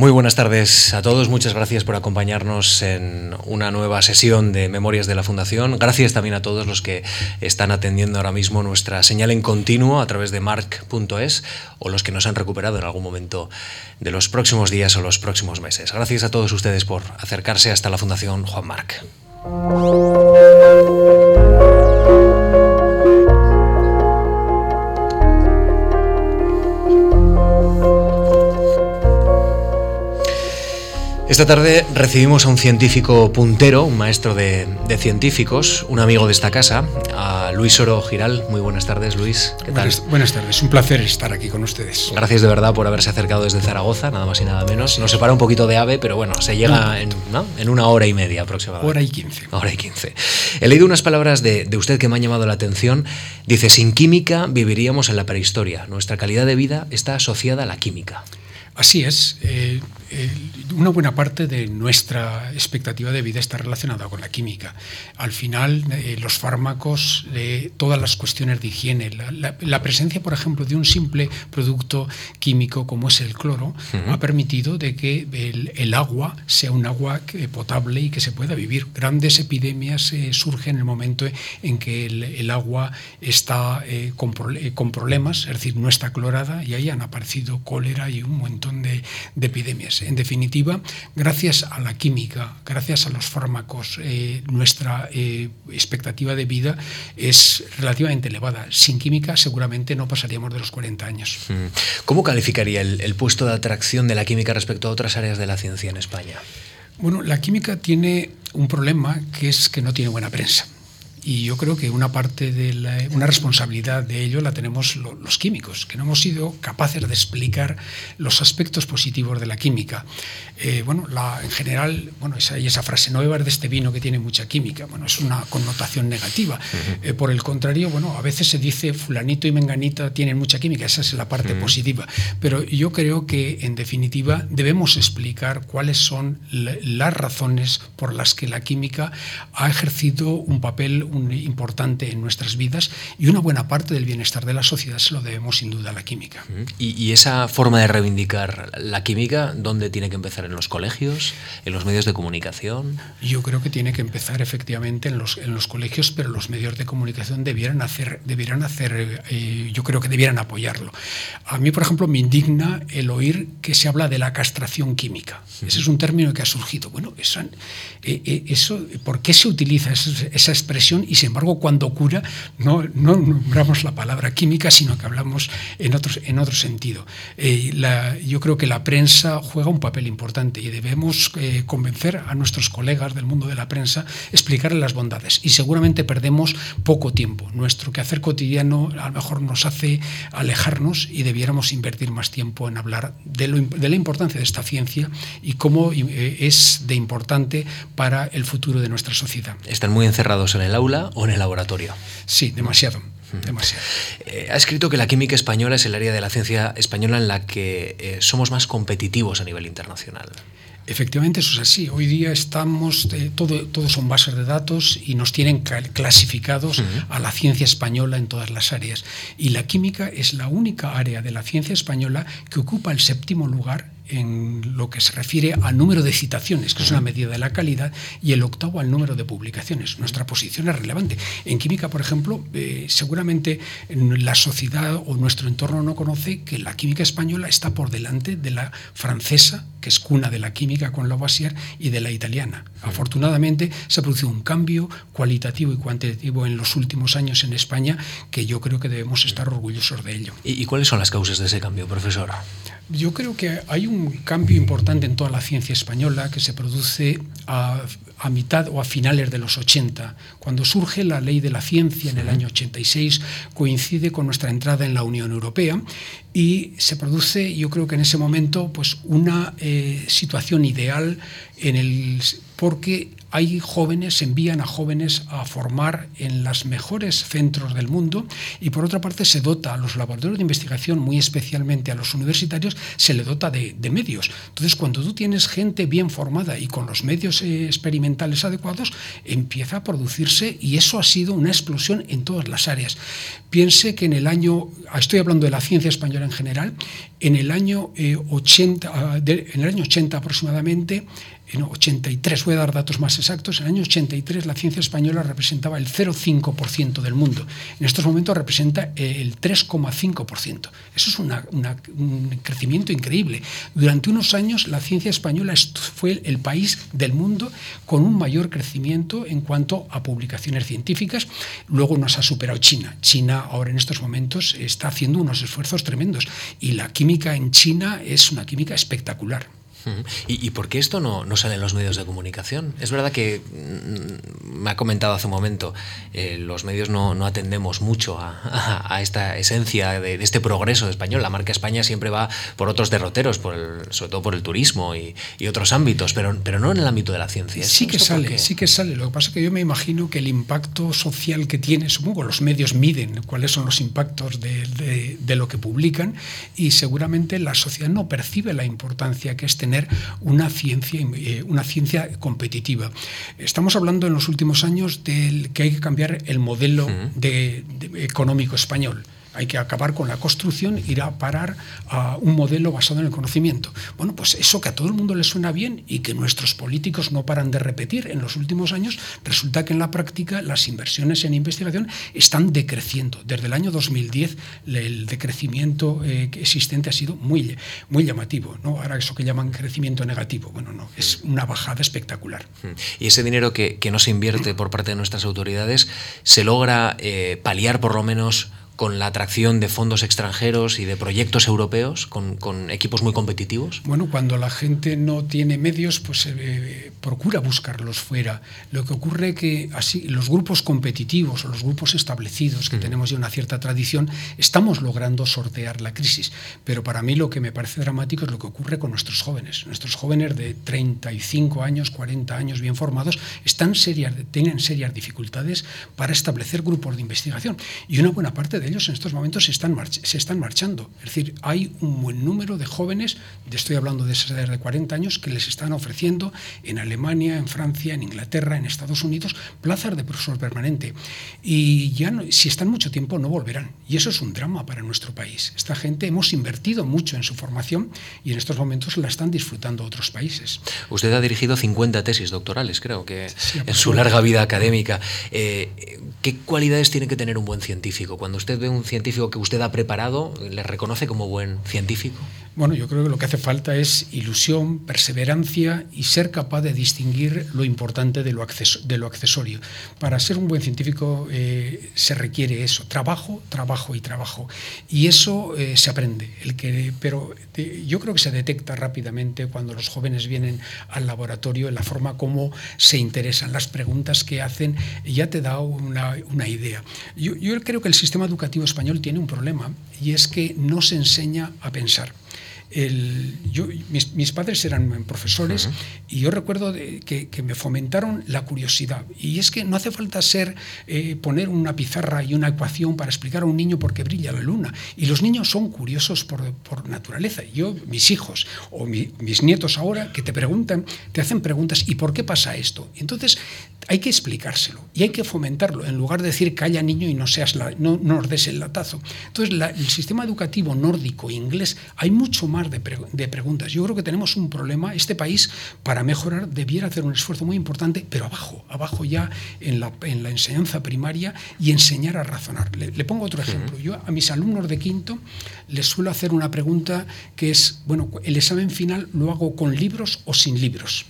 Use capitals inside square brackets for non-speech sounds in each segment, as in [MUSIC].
Muy buenas tardes a todos, muchas gracias por acompañarnos en una nueva sesión de Memorias de la Fundación. Gracias también a todos los que están atendiendo ahora mismo nuestra señal en continuo a través de mark.es o los que nos han recuperado en algún momento de los próximos días o los próximos meses. Gracias a todos ustedes por acercarse hasta la Fundación Juan Marc. Esta tarde recibimos a un científico puntero, un maestro de, científicos, un amigo de esta casa, a Luis Oro Giral. Muy buenas tardes, Luis. ¿Qué tal? Buenas, tardes, un placer estar aquí con ustedes. Gracias de verdad por haberse acercado desde Zaragoza, nada más y nada menos. Nos separa un poquito de AVE, pero bueno, se llega en, una hora y media aproximadamente. Hora y quince. Hora y quince. He leído unas palabras de, de usted que me han llamado la atención. Dice, sin química viviríamos en la prehistoria. Nuestra calidad de vida está asociada a la química. Así es. Eh, eh, una buena parte de nuestra expectativa de vida está relacionada con la química. Al final, eh, los fármacos, todas las cuestiones de higiene, la, presencia, por ejemplo, de un simple producto químico como es el cloro, ha permitido de que el, agua sea un agua potable y que se pueda vivir. Grandes epidemias surgen en el momento en que el, agua está con, con, problemas, es decir, no está clorada y ahí han aparecido cólera y un montón de epidemias. En definitiva, gracias a la química, gracias a los fármacos, eh, nuestra eh, expectativa de vida es relativamente elevada. Sin química seguramente no pasaríamos de los 40 años. Mm. ¿Cómo calificaría el puesto de atracción de la química respecto a otras áreas de la ciencia en España? Bueno, la química tiene un problema que es que no tiene buena prensa. Y yo creo que una parte de una responsabilidad de ello la tenemos los químicos, que no hemos sido capaces de explicar los aspectos positivos de la química. Eh, bueno, la, en general, bueno, esa, esa frase, no beber de este vino que tiene mucha química, bueno, es una connotación negativa. Eh, por el contrario, bueno, a veces se dice fulanito y menganita tienen mucha química, esa es la parte positiva. Pero yo creo que, en definitiva, debemos explicar cuáles son las razones por las que la química ha ejercido un papel importante en nuestras vidas y una buena parte del bienestar de la sociedad se lo debemos sin duda a la química. ¿Y, esa forma de reivindicar la química, dónde tiene que empezar? ¿En los colegios? ¿En los medios de comunicación? Yo creo que tiene que empezar efectivamente en los, en los colegios, pero los medios de comunicación debieran hacer, debieran hacer eh, yo creo que debieran apoyarlo. A mí, por ejemplo, me indigna el oír que se habla de la castración química. Ese es un término que ha surgido. Bueno, eso, eh, eh, eso ¿por qué se utiliza esa expresión? Y sin embargo cuando cura no, no nombramos la palabra química, sino que hablamos en, otros, en otro sentido. Eh, yo creo que la prensa juega un papel importante y debemos eh, convencer a nuestros colegas del mundo de la prensa, explicarles las bondades y seguramente perdemos poco tiempo. Nuestro quehacer cotidiano a lo mejor nos hace alejarnos y debiéramos invertir más tiempo en hablar de, de la importancia de esta ciencia y cómo eh, es de importante para el futuro de nuestra sociedad. Están muy encerrados en el aula o en el laboratorio? Sí, demasiado. Demasiado. Eh, ha escrito que la química española es el área de la ciencia española en la que eh, somos más competitivos a nivel internacional. Efectivamente, eso es así. Hoy día estamos, eh, todo, todos son bases de datos y nos tienen clasificados a la ciencia española en todas las áreas. Y la química es la única área de la ciencia española que ocupa el séptimo lugar en lo que se refiere al número de citaciones, que es una medida de la calidad, y el octavo al número de publicaciones. Nuestra posición es relevante. En química, por ejemplo, eh, seguramente la sociedad o nuestro entorno no conoce que la química española está por delante de la francesa, que es cuna de la química con Lavoisier, y de la italiana. Afortunadamente se ha producido un cambio cualitativo y cuantitativo en los últimos años en España que yo creo que debemos estar orgullosos de ello. ¿Y, y cuáles son las causas de ese cambio, profesor? Yo creo que hay un cambio importante en toda la ciencia española que se produce a, mitad o a finales de los 80. Cuando surge la ley de la ciencia en el año 86, coincide con nuestra entrada en la Unión Europea y se produce, yo creo que en ese momento, pues una eh, situación ideal en el, porque hay jóvenes, envían a jóvenes a formar en los mejores centros del mundo y por otra parte se dota a los laboratorios de investigación, muy especialmente a los universitarios, se le dota de, medios. Entonces, cuando tú tienes gente bien formada y con los medios eh, experimentales adecuados, empieza a producirse y eso ha sido una explosión en todas las áreas. Piense que en el año, estoy hablando de la ciencia española en general, en el año 80, eh, ah, en el año 80 aproximadamente, en 83, voy a dar datos más exactos, en el año 83 la ciencia española representaba el 0,5% del mundo. En estos momentos representa eh, el 3,5%. Eso es un crecimiento increíble. Durante unos años la ciencia española fue el país del mundo con un mayor crecimiento en cuanto a publicaciones científicas. Luego nos ha superado China. China ahora en estos momentos está haciendo unos esfuerzos tremendos y la química en China es una química espectacular. ¿Y, por qué esto no, sale en los medios de comunicación? Es verdad que mm, me ha comentado hace un momento, eh, los medios no, atendemos mucho a, esta esencia de, este progreso español. La marca España siempre va por otros derroteros, por sobre todo por el turismo y, otros ámbitos, pero, pero no en el ámbito de la ciencia. Sí que sale, sí que sale. Lo que pasa es que yo me imagino que el impacto social que tiene, supongo los medios miden cuáles son los impactos de, de lo que publican y seguramente la sociedad no percibe la importancia que es tener una ciencia, eh, una ciencia competitiva. Estamos hablando en los últimos años de que hay que cambiar el modelo económico español hay que acabar con la construcción, ir a parar a un modelo basado en el conocimiento. Bueno, pues eso que a todo el mundo le suena bien y que nuestros políticos no paran de repetir en los últimos años, resulta que en la práctica las inversiones en investigación están decreciendo. Desde el año 2010 el decrecimiento eh, existente ha sido muy, muy llamativo. ¿no? Ahora eso que llaman crecimiento negativo, bueno, no, es una bajada espectacular. Y ese dinero que, no se invierte por parte de nuestras autoridades, ¿se logra eh, paliar por lo menos con la atracción de fondos extranjeros y de proyectos europeos con, equipos muy competitivos? Bueno, cuando la gente no tiene medios, pues eh, procura buscarlos fuera. Lo que ocurre es que así los grupos competitivos o los grupos establecidos que tenemos ya una cierta tradición, estamos logrando sortear la crisis. Pero para mí lo que me parece dramático es lo que ocurre con nuestros jóvenes. Nuestros jóvenes de 35 años, 40 años bien formados, están serias, tienen serias dificultades para establecer grupos de investigación. Y una buena parte de ellos en estos momentos se están, se están marchando. Es decir, hay un buen número de jóvenes, estoy hablando de esas de 40 años, que les están ofreciendo en Alemania, en Francia, en Inglaterra, en Estados Unidos, plazas de profesor permanente. Y ya si están mucho tiempo no volverán. Y eso es un drama para nuestro país. Esta gente hemos invertido mucho en su formación y en estos momentos la están disfrutando otros países. Usted ha dirigido 50 tesis doctorales, creo que en su larga vida académica. Eh, ¿Qué cualidades tiene que tener un buen científico? Cuando usted ve un científico que usted ha preparado, ¿le reconoce como buen científico? Bueno, yo creo que lo que hace falta es ilusión, perseverancia y ser capaz de distinguir lo importante de lo, de lo accesorio. Para ser un buen científico eh, se requiere eso, trabajo, trabajo y trabajo. Y eso eh, se aprende. El que, pero yo creo que se detecta rápidamente cuando los jóvenes vienen al laboratorio en la forma como se interesan, las preguntas que hacen, ya te da una, una idea. Yo, yo creo que el sistema educativo español tiene un problema y es que no se enseña a pensar yo, mis, padres eran profesores y yo recuerdo que, me fomentaron la curiosidad. Y es que no hace falta ser eh, poner una pizarra y una ecuación para explicar a un niño por qué brilla la luna. Y los niños son curiosos por, naturaleza. Yo, mis hijos o mis nietos ahora que te preguntan, te hacen preguntas, ¿y por qué pasa esto? Entonces hay que explicárselo y hay que fomentarlo en lugar de decir calla niño y no seas no, nos des el latazo. Entonces el sistema educativo nórdico inglés hay mucho más de, preguntas. Yo creo que tenemos un problema. Este país, para mejorar, debiera hacer un esfuerzo muy importante, pero abajo, abajo ya en la, en la enseñanza primaria y enseñar a razonar. Le, pongo otro ejemplo. Yo a mis alumnos de quinto les suelo hacer una pregunta que es, bueno, el examen final lo hago con libros o sin libros.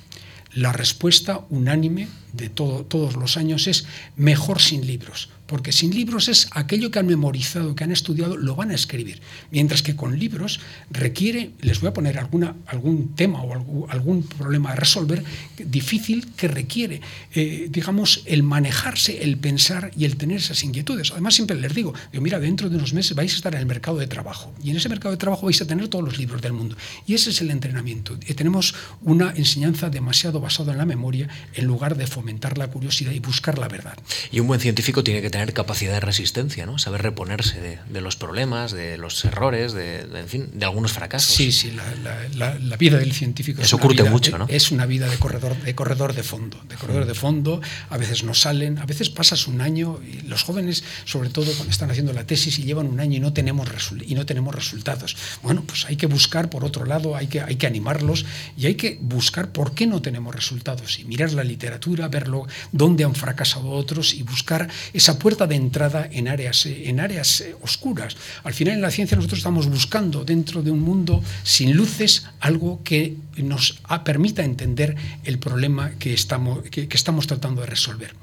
La respuesta unánime de todo, todos los años es mejor sin libros porque sin libros es aquello que han memorizado, que han estudiado, lo van a escribir. Mientras que con libros requiere, les voy a poner alguna, algún tema o algún, problema a resolver difícil que requiere, eh, digamos, el manejarse, el pensar y el tener esas inquietudes. Además, siempre les digo, yo, mira, dentro de unos meses vais a estar en el mercado de trabajo y en ese mercado de trabajo vais a tener todos los libros del mundo. Y ese es el entrenamiento. Y tenemos una enseñanza demasiado basada en la memoria en lugar de fomentar la curiosidad y buscar la verdad. Y un buen científico tiene que tener capacidad de resistencia, ¿no? Saber reponerse de, los problemas, de los errores, de, en fin, de algunos fracasos. Sí, sí, la, vida del científico Eso curte mucho, ¿no? Es una vida de corredor, de corredor de fondo, de corredor de fondo. A veces no salen, a veces pasas un año y los jóvenes, sobre todo cuando están haciendo la tesis y llevan un año y no tenemos y no tenemos resultados. Bueno, pues hay que buscar por otro lado, hay que hay que animarlos y hay que buscar por qué no tenemos resultados y mirar la literatura, verlo dónde han fracasado otros y buscar esa puerta de entrada en áreas, en áreas eh, oscuras. Al final en la ciencia nosotros estamos buscando dentro de un mundo sin luces algo que nos permita entender el problema que estamos, que, estamos tratando de resolver.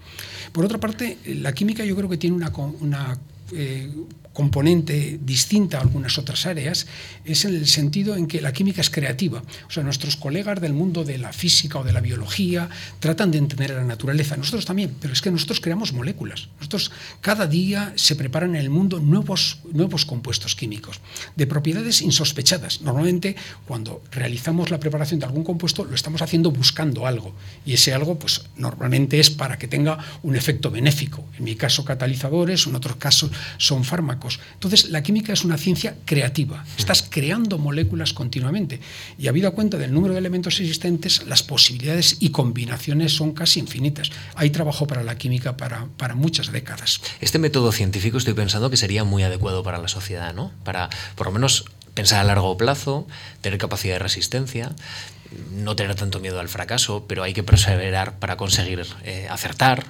Por otra parte, la química yo creo que tiene una, una eh, componente distinta a algunas otras áreas es en el sentido en que la química es creativa. O sea, nuestros colegas del mundo de la física o de la biología tratan de entender la naturaleza. Nosotros también, pero es que nosotros creamos moléculas. Nosotros cada día se preparan en el mundo nuevos, nuevos compuestos químicos de propiedades insospechadas. Normalmente cuando realizamos la preparación de algún compuesto lo estamos haciendo buscando algo y ese algo pues normalmente es para que tenga un efecto benéfico. En mi caso catalizadores, en otros casos son fármacos entonces, la química es una ciencia creativa. Estás creando moléculas continuamente. Y habido cuenta del número de elementos existentes, las posibilidades y combinaciones son casi infinitas. Hay trabajo para la química para, para muchas décadas. Este método científico estoy pensando que sería muy adecuado para la sociedad, ¿no? Para, por lo menos, pensar a largo plazo, tener capacidad de resistencia, no tener tanto miedo al fracaso, pero hay que perseverar para conseguir eh, acertar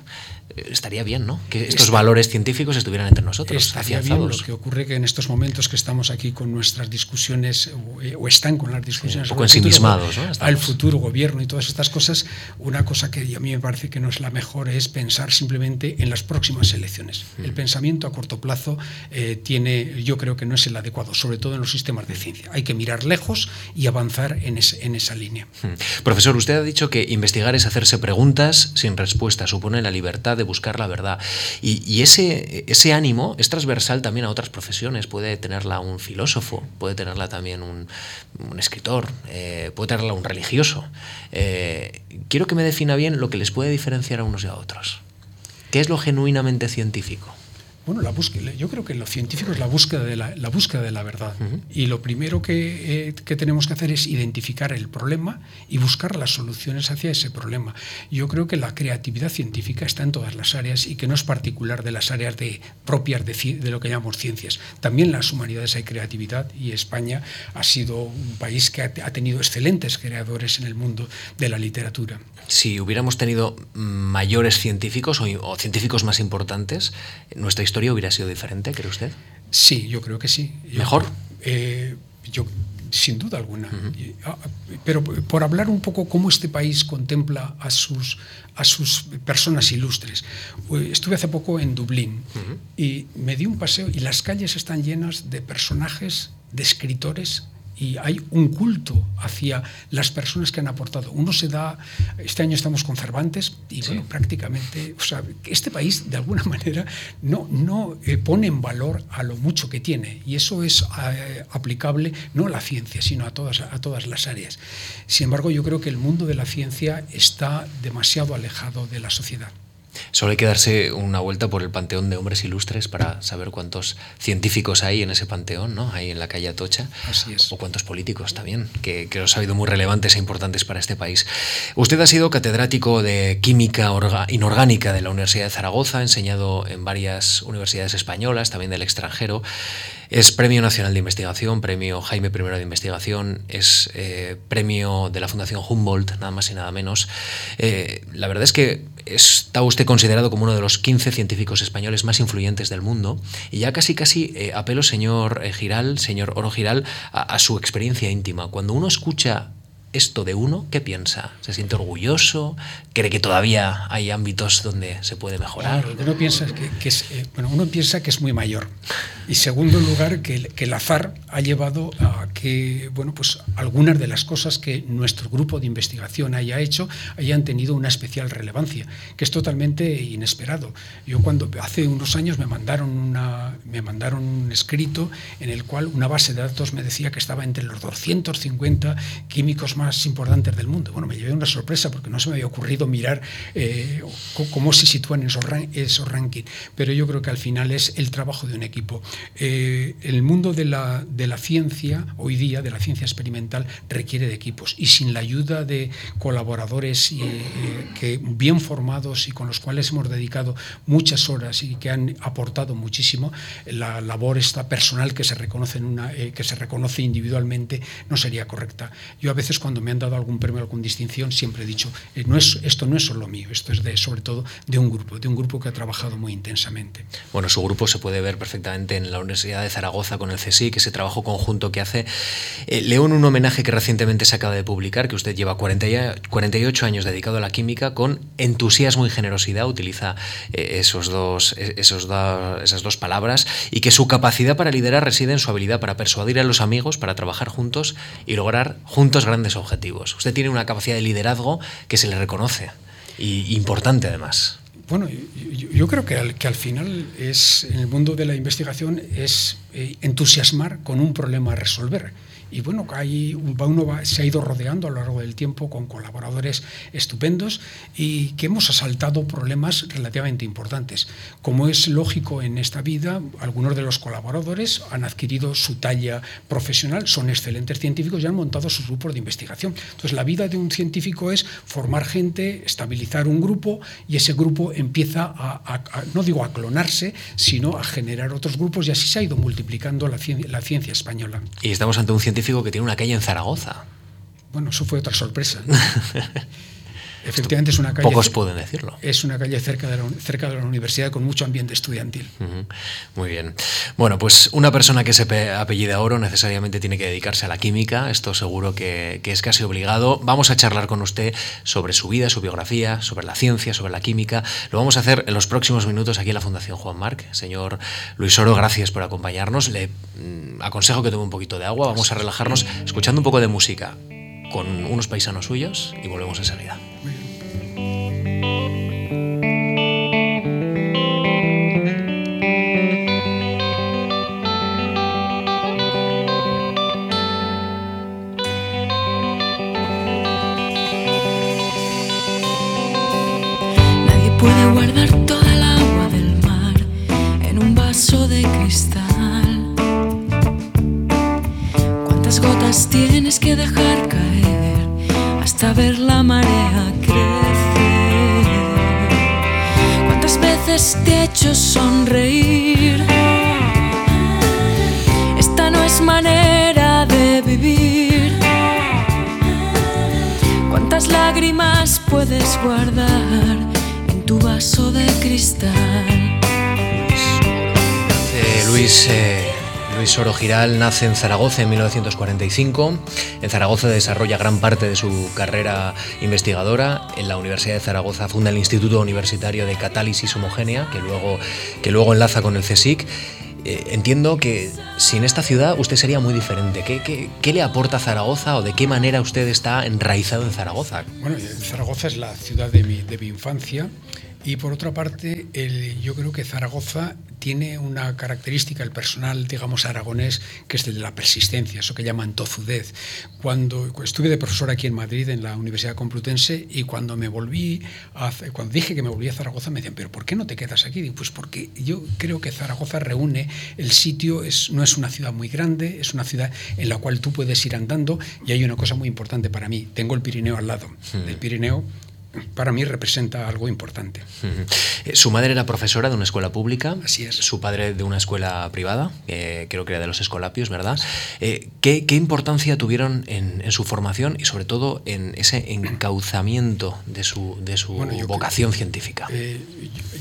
estaría bien, ¿no? Que estos valores científicos estuvieran entre nosotros, estaría Bien, lo que ocurre que en estos momentos que estamos aquí con nuestras discusiones, o, están con las discusiones... un poco ensimismados, ¿no? Al futuro gobierno y todas estas cosas, una cosa que a mí me parece que no es la mejor es pensar simplemente en las próximas elecciones. Mm. El pensamiento a corto plazo eh, tiene, yo creo que no es el adecuado, sobre todo en los sistemas de ciencia. Hay que mirar lejos y avanzar en, en esa línea. Mm. Profesor, usted ha dicho que investigar es hacerse preguntas sin respuesta, supone la libertad de buscar la verdad. Y, ese, ese ánimo es transversal también a otras profesiones. Puede tenerla un filósofo, puede tenerla también un, escritor, eh, puede tenerla un religioso. Eh, quiero que me defina bien lo que les puede diferenciar a unos y a otros. ¿Qué es lo genuinamente científico? Bueno, la búsqueda, yo creo que lo científico es la búsqueda de la, la búsqueda de la verdad. Y lo primero que, eh, que, tenemos que hacer es identificar el problema y buscar las soluciones hacia ese problema. Yo creo que la creatividad científica está en todas las áreas y que no es particular de las áreas de, propias de, de lo que llamamos ciencias. También en las humanidades hay creatividad y España ha sido un país que ha, ha tenido excelentes creadores en el mundo de la literatura. Si hubiéramos tenido mayores científicos o, o científicos más importantes, nuestra historia hubiera sido diferente, cree usted? Sí, yo creo que sí. ¿Mejor? Eh, yo, sin duda alguna. Ah, pero por hablar un poco cómo este país contempla a sus, a sus personas ilustres. Eh, estuve hace poco en Dublín y me di un paseo y las calles están llenas de personajes, de escritores y hay un culto hacia las personas que han aportado. Uno se da, este año estamos con Cervantes y bueno, prácticamente, o sea, este país de alguna [LAUGHS] manera no, no eh, pone en valor a lo mucho que tiene y eso es eh, aplicable no a la ciencia, sino a todas, a todas las áreas. Sin embargo, yo creo que el mundo de la ciencia está demasiado alejado de la sociedad. Solo hay que darse una vuelta por el panteón de hombres ilustres para saber cuántos científicos hay en ese panteón, ¿no? Ahí en la calle Atocha. Así es. O cuántos políticos también, que, que los ha habido muy relevantes e importantes para este país. Usted ha sido catedrático de Química Inorgánica de la Universidad de Zaragoza, ha enseñado en varias universidades españolas, también del extranjero. Es Premio Nacional de Investigación, Premio Jaime I de Investigación, es eh, Premio de la Fundación Humboldt, nada más y nada menos. Eh, la verdad es que está usted considerado como uno de los 15 científicos españoles más influyentes del mundo y ya casi casi eh, apelo, señor Giral, señor Oro Giral, a, su experiencia íntima. Cuando uno escucha esto de uno, ¿qué piensa? ¿Se siente orgulloso? ¿Cree que todavía hay ámbitos donde se puede mejorar? Claro, uno piensa que, es, eh, bueno, uno piensa que es muy mayor. Y segundo lugar, que, que, el azar ha llevado a que bueno, pues algunas de las cosas que nuestro grupo de investigación haya hecho hayan tenido una especial relevancia, que es totalmente inesperado. Yo cuando hace unos años me mandaron, una, me mandaron un escrito en el cual una base de datos me decía que estaba entre los 250 químicos más importantes del mundo. Bueno, me llevé una sorpresa porque no se me había ocurrido mirar eh, cómo se sitúan esos, esos rankings, pero yo creo que al final es el trabajo de un equipo. Eh, el mundo de la, de la ciencia, hoy día, de la ciencia experimental, requiere de equipos y sin la ayuda de colaboradores eh, que bien formados y con los cuales hemos dedicado muchas horas y que han aportado muchísimo, la labor esta personal que se reconoce, en una, que se reconoce individualmente no sería correcta. Yo a veces cuando me han dado algún premio, alguna distinción, siempre he dicho, eh, no es, esto no es solo mío, esto es de, sobre todo de un grupo, de un grupo que ha trabajado muy intensamente. Bueno, su grupo se puede ver perfectamente en la Universidad de Zaragoza con el CSIC, ese trabajo conjunto que hace. Eh, leo en un homenaje que recientemente se acaba de publicar, que usted lleva 48 años dedicado a la química con entusiasmo y generosidad, utiliza eh, esos dos, esos esas dos palabras, y que su capacidad para liderar reside en su habilidad para persuadir a los amigos, para trabajar juntos y lograr juntos grandes objetivos. Usted tiene una capacidad de liderazgo que se le reconoce y importante además. Bueno, yo, creo que al, que al, final es en el mundo de la investigación es eh, entusiasmar con un problema a resolver y bueno, ahí uno se ha ido rodeando a lo largo del tiempo con colaboradores estupendos y que hemos asaltado problemas relativamente importantes. Como es lógico en esta vida, algunos de los colaboradores han adquirido su talla profesional, son excelentes científicos y han montado sus grupos de investigación. Entonces, la vida de un científico es formar gente, estabilizar un grupo y ese grupo empieza a, no digo a clonarse, sino a generar otros grupos y así se ha ido multiplicando la ciencia, la ciencia española. Y estamos ante un científico que tiene una calle en Zaragoza. Bueno, eso fue otra sorpresa. [LAUGHS] Efectivamente es una calle. Pocos pueden decirlo. Es una calle cerca de la, cerca de la universidad con mucho ambiente estudiantil. Muy bien. Bueno, pues una persona que se apellida Oro necesariamente tiene que dedicarse a la química. Esto seguro que, que, es casi obligado. Vamos a charlar con usted sobre su vida, su biografía, sobre la ciencia, sobre la química. Lo vamos a hacer en los próximos minutos aquí en la Fundación Juan Marc. Señor Luis Oro, gracias por acompañarnos. Le mm, aconsejo que tome un poquito de agua. Vamos a relajarnos escuchando un poco de música con unos paisanos suyos y volvemos enseguida. Guardar toda el agua del mar en un vaso de cristal. ¿Cuántas gotas tienes que dejar caer hasta ver la marea crecer? ¿Cuántas veces te he hecho sonreír? Esta no es manera de vivir. ¿Cuántas lágrimas puedes guardar tu vaso de cristal? Eh, Luis, eh, Luis Oro Giral nace en Zaragoza en 1945. En Zaragoza desarrolla gran parte de su carrera investigadora. En la Universidad de Zaragoza funda el Instituto Universitario de Catálisis Homogénea, que luego, que luego enlaza con el CSIC. Eh, entiendo que sin esta ciudad usted sería muy diferente. ¿Qué, qué, qué le aporta Zaragoza o de qué manera usted está enraizado en Zaragoza? Bueno, Zaragoza es la ciudad de mi, de mi infancia. Y por otra parte, el, yo creo que Zaragoza tiene una característica, el personal, digamos, aragonés, que es el de la persistencia, eso que llaman tozudez. Cuando estuve de profesor aquí en Madrid, en la Universidad Complutense, y cuando me volví, a, cuando dije que me volví a Zaragoza, me decían, ¿pero por qué no te quedas aquí? Digo, pues porque yo creo que Zaragoza reúne, el sitio es, no es una ciudad muy grande, es una ciudad en la cual tú puedes ir andando, y hay una cosa muy importante para mí, tengo el Pirineo al lado. Hmm. El Pirineo para mí representa algo importante. Uh -huh. Su madre era profesora de una escuela pública. Así es. Su padre de una escuela privada, eh, creo que era de los Escolapios, ¿verdad? Eh, ¿qué, ¿qué, importancia tuvieron en, en, su formación y sobre todo en ese encauzamiento de su, de su bueno, vocación creo, científica? Eh,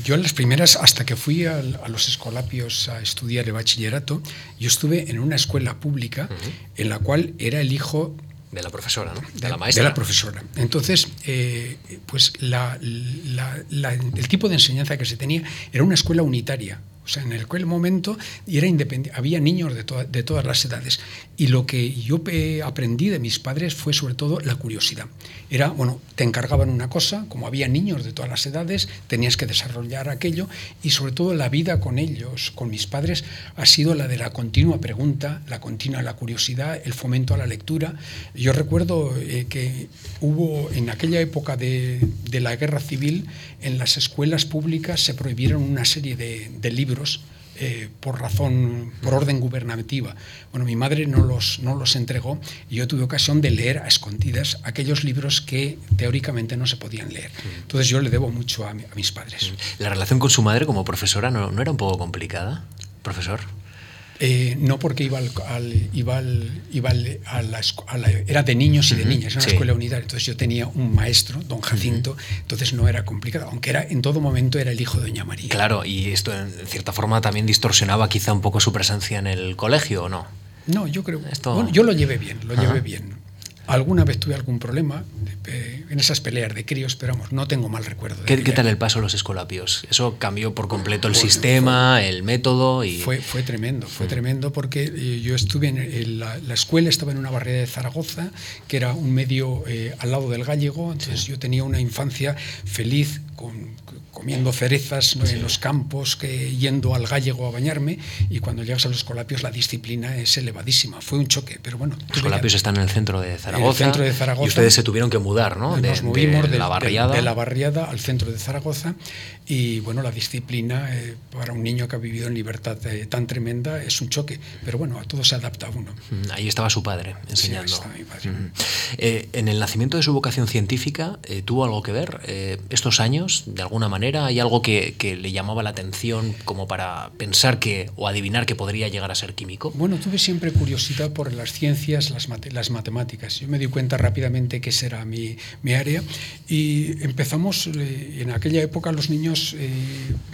yo en las primeras, hasta que fui a, a, los Escolapios a estudiar el bachillerato, yo estuve en una escuela pública uh -huh. en la cual era el hijo De la profesora, ¿no? De, la maestra. De la profesora. Entonces, eh, pues el tipo de enseñanza que se tenía era una escuela unitaria. O sea, en aquel momento era había niños de, de, todas las edades. Y lo que yo aprendí de mis padres fue sobre todo la curiosidad. Era, bueno, te encargaban una cosa, como había niños de todas las edades, tenías que desarrollar aquello. Y sobre todo la vida con ellos, con mis padres, ha sido la de la continua pregunta, la continua la curiosidad, el fomento a la lectura. Yo recuerdo eh, que hubo en aquella época de, de la guerra civil, en las escuelas públicas se prohibieron una serie de, libros eh, por razón, por orden gubernativa. Bueno, mi madre no los, no los entregó y yo tuve ocasión de leer a escondidas aquellos libros que teóricamente no se podían leer. Entonces yo le debo mucho a, mis padres. ¿La relación con su madre como profesora no, no era un poco complicada, profesor? Eh, no porque iba al, iba iba a, la, era de niños y de niñas, era una escuela unitaria, entonces yo tenía un maestro, don Jacinto, entonces no era complicado, aunque era en todo momento era el hijo de doña María. Claro, y esto en cierta forma también distorsionaba quizá un poco su presencia en el colegio, ¿o no? No, yo creo. Esto... yo lo llevé bien, lo llevé bien. Alguna vez tuve algún problema en esas peleas de críos, pero vamos, no tengo mal recuerdo. ¿Qué, tal el paso a los escolapios? Eso cambió por completo el sistema, el método y... Fue, fue tremendo, fue mm. tremendo porque eh, yo estuve en, la, escuela, estaba en una barriada de Zaragoza, que era un medio eh, al lado del gallego, entonces yo tenía una infancia feliz con comiendo cerezas en los campos, que yendo al gallego a bañarme, y cuando llegas a los Escolapios la disciplina es elevadísima. Fue un choque, pero bueno. Los Escolapios están en el centro de Zaragoza. En el centro de Zaragoza. Y ustedes se tuvieron que mudar, ¿no? Nos movimos de, la barriada. De, la barriada al centro de Zaragoza, y bueno, la disciplina eh, para un niño que ha vivido en libertad eh, tan tremenda es un choque, pero bueno, a todo se adapta uno. Ahí estaba su padre enseñando. Sí, mi padre. Eh, en el nacimiento de su vocación científica, ¿tuvo algo que ver estos años, de alguna manera? ¿Hay algo que, le llamaba la atención como para pensar que o adivinar que podría llegar a ser químico? Bueno, tuve siempre curiosidad por las ciencias, las, las matemáticas. Yo me di cuenta rápidamente que esa era mi, mi área y empezamos, eh, en aquella época los niños eh,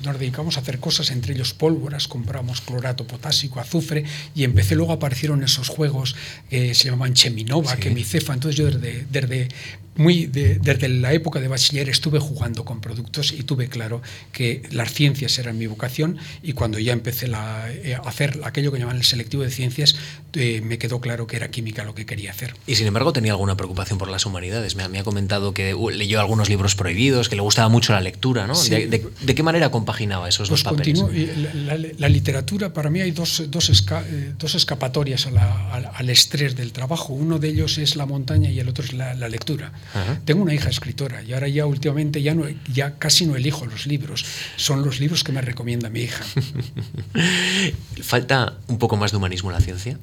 nos dedicamos a hacer cosas, entre ellos pólvoras, compramos clorato potásico, azufre y empecé luego aparecieron esos juegos que se llamaban Cheminova, que mi cefa. Entonces yo desde, desde muy desde la época de bachiller estuve jugando con productos y tuve claro que las ciencias eran mi vocación y cuando ya empecé eh, a hacer aquello que llaman el selectivo de ciencias eh, me quedó claro que era química lo que quería hacer. Y sin embargo tenía alguna preocupación por las humanidades. Me, ha comentado que uh, leyó algunos libros prohibidos, que le gustaba mucho la lectura. ¿no? De, qué manera compaginaba esos pues dos papeles? La, literatura, para mí hay dos, dos, eh, dos escapatorias al estrés del trabajo. Uno de ellos es la montaña y el otro es la lectura. Tengo una hija escritora y ahora ya últimamente ya, no, ya casi no elijo los libros, son los libros que me recomienda mi hija. [LAUGHS] ¿Falta un poco más de humanismo en la ciencia?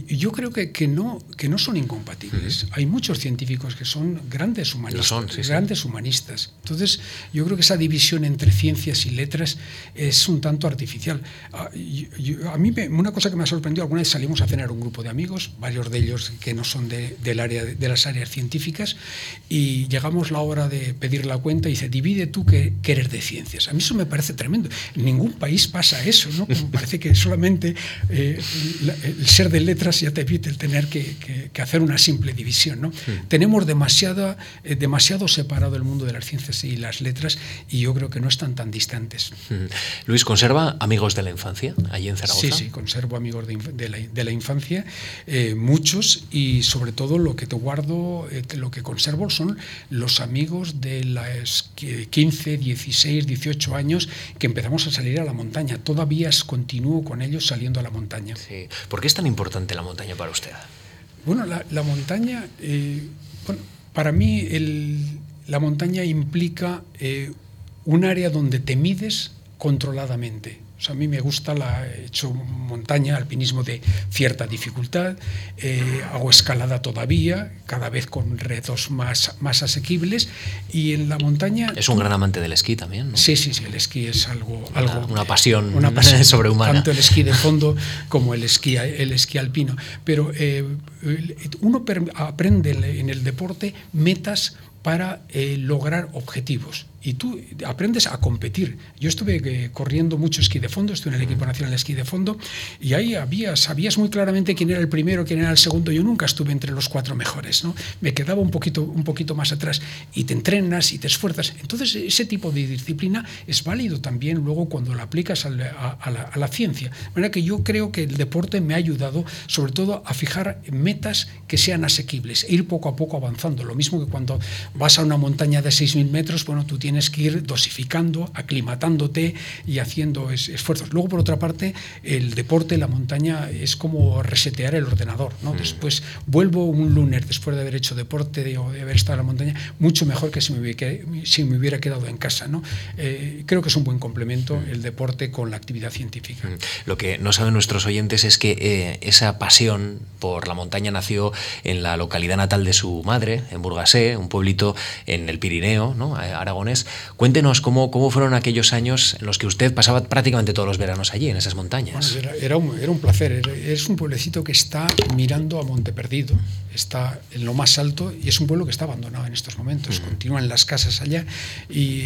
Yo creo que, que, no, que no son incompatibles. Hay muchos científicos que son grandes humanistas. grandes humanistas. Entonces, yo creo que esa división entre ciencias y letras es un tanto artificial. Ah, a, mí una cosa que me ha sorprendido, alguna vez salimos a cenar un grupo de amigos, varios de ellos que no son de, del área, de las áreas científicas, y llegamos la hora de pedir la cuenta y dice, divide tú que, eres de ciencias. A mí eso me parece tremendo. En ningún país pasa eso, ¿no? parece que solamente eh, el ser de letras ya te evite el tener que, hacer una simple división. ¿no? Tenemos demasiado, eh, demasiado separado el mundo de las ciencias y las letras y yo creo que no están tan distantes. Luis, ¿conserva amigos de la infancia allí en Zaragoza? Sí, sí, conservo amigos de, la, infancia, eh, muchos y sobre todo lo que te guardo, eh, lo que conservo son los amigos de las 15, 16, 18 años que empezamos a salir a la montaña. Todavía continúo con ellos saliendo a la montaña. Sí. ¿Por qué es tan importante la montaña para usted? Bueno, la, montaña, eh, para mí la montaña implica eh, un área donde te mides controladamente a mí me gusta, la, he hecho montaña, alpinismo de cierta dificultad, eh, hago escalada todavía, cada vez con retos más, más asequibles, y en la montaña... Es un gran amante del esquí también, ¿no? Sí, sí, sí, el esquí es algo... algo una, pasión, una [LAUGHS] pasión sobrehumana. Tanto el esquí de fondo como el esquí, el esquí alpino. Pero... Eh, uno aprende en el deporte metas para eh, lograr objetivos y tú aprendes a competir. Yo estuve eh, corriendo mucho esquí de fondo, estuve en el equipo nacional de esquí de fondo y ahí había, sabías muy claramente quién era el primero, quién era el segundo. Yo nunca estuve entre los cuatro mejores, ¿no? Me quedaba un poquito, un poquito más atrás y te entrenas y te esfuerzas. Entonces ese tipo de disciplina es válido también luego cuando lo aplicas a la, a la ciencia. De manera que yo creo que el deporte me ha ayudado sobre todo a fijar metas que sean asequibles e ir poco a poco avanzando. Lo mismo que cuando vas a una montaña de 6.000 metros, bueno, tú tienes tienes que ir dosificando, aclimatándote y haciendo esfuerzos. Luego, por otra parte, el deporte, la montaña, es como resetear el ordenador. ¿no? Mm. Después vuelvo un lunes después de haber hecho deporte o de haber estado en la montaña, mucho mejor que si me hubiera, si me hubiera quedado en casa. ¿no? Eh, creo que es un buen complemento mm. el deporte con la actividad científica. Mm. Lo que no saben nuestros oyentes es que eh, esa pasión por la montaña nació en la localidad natal de su madre, en Burgasé, un pueblito en el Pirineo, ¿no? aragonés Cuéntenos cómo, cómo fueron aquellos años en los que usted pasaba prácticamente todos los veranos allí, en esas montañas. era, un, era, un, placer. Es un pueblecito que está mirando a Monte Perdido, está en lo más alto y es un pueblo que está abandonado en estos momentos. Continúan las casas allá y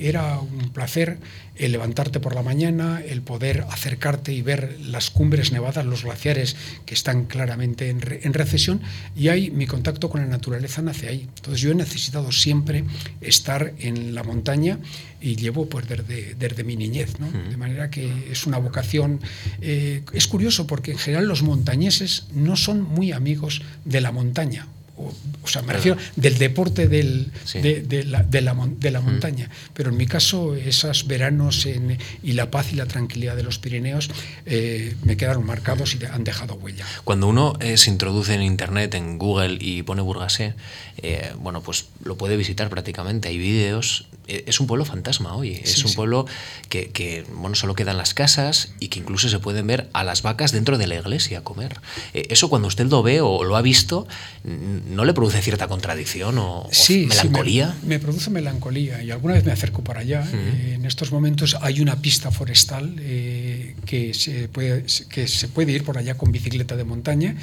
era un placer el levantarte por la mañana, el poder acercarte y ver las cumbres nevadas, los glaciares que están claramente en, recesión, y ahí mi contacto con la naturaleza nace ahí. Entonces yo he necesitado siempre estar en la montaña y llevo pues desde, desde mi niñez, de manera que es una vocación. Eh, es curioso porque en general los montañeses no son muy amigos de la montaña o, sea, me refiero del deporte del, de, la, de, la, de, la, montaña. Pero en mi caso, esos veranos en, y la paz y la tranquilidad de los Pirineos eh, me quedaron marcados y han dejado huella. Cuando uno eh, se introduce en Internet, en Google y pone Burgasé, eh, bueno, pues lo puede visitar prácticamente. Hay vídeos. Es un pueblo fantasma hoy. Es un pueblo que, que, bueno, solo quedan las casas y que incluso se pueden ver a las vacas dentro de la iglesia comer. eso cuando usted lo ve o lo ha visto ¿no le produce cierta contradicción o, melancolía? Sí, me, produce melancolía y alguna vez me acerco para allá. Eh, en estos momentos hay una pista forestal eh, que, se puede, que se puede ir por allá con bicicleta de montaña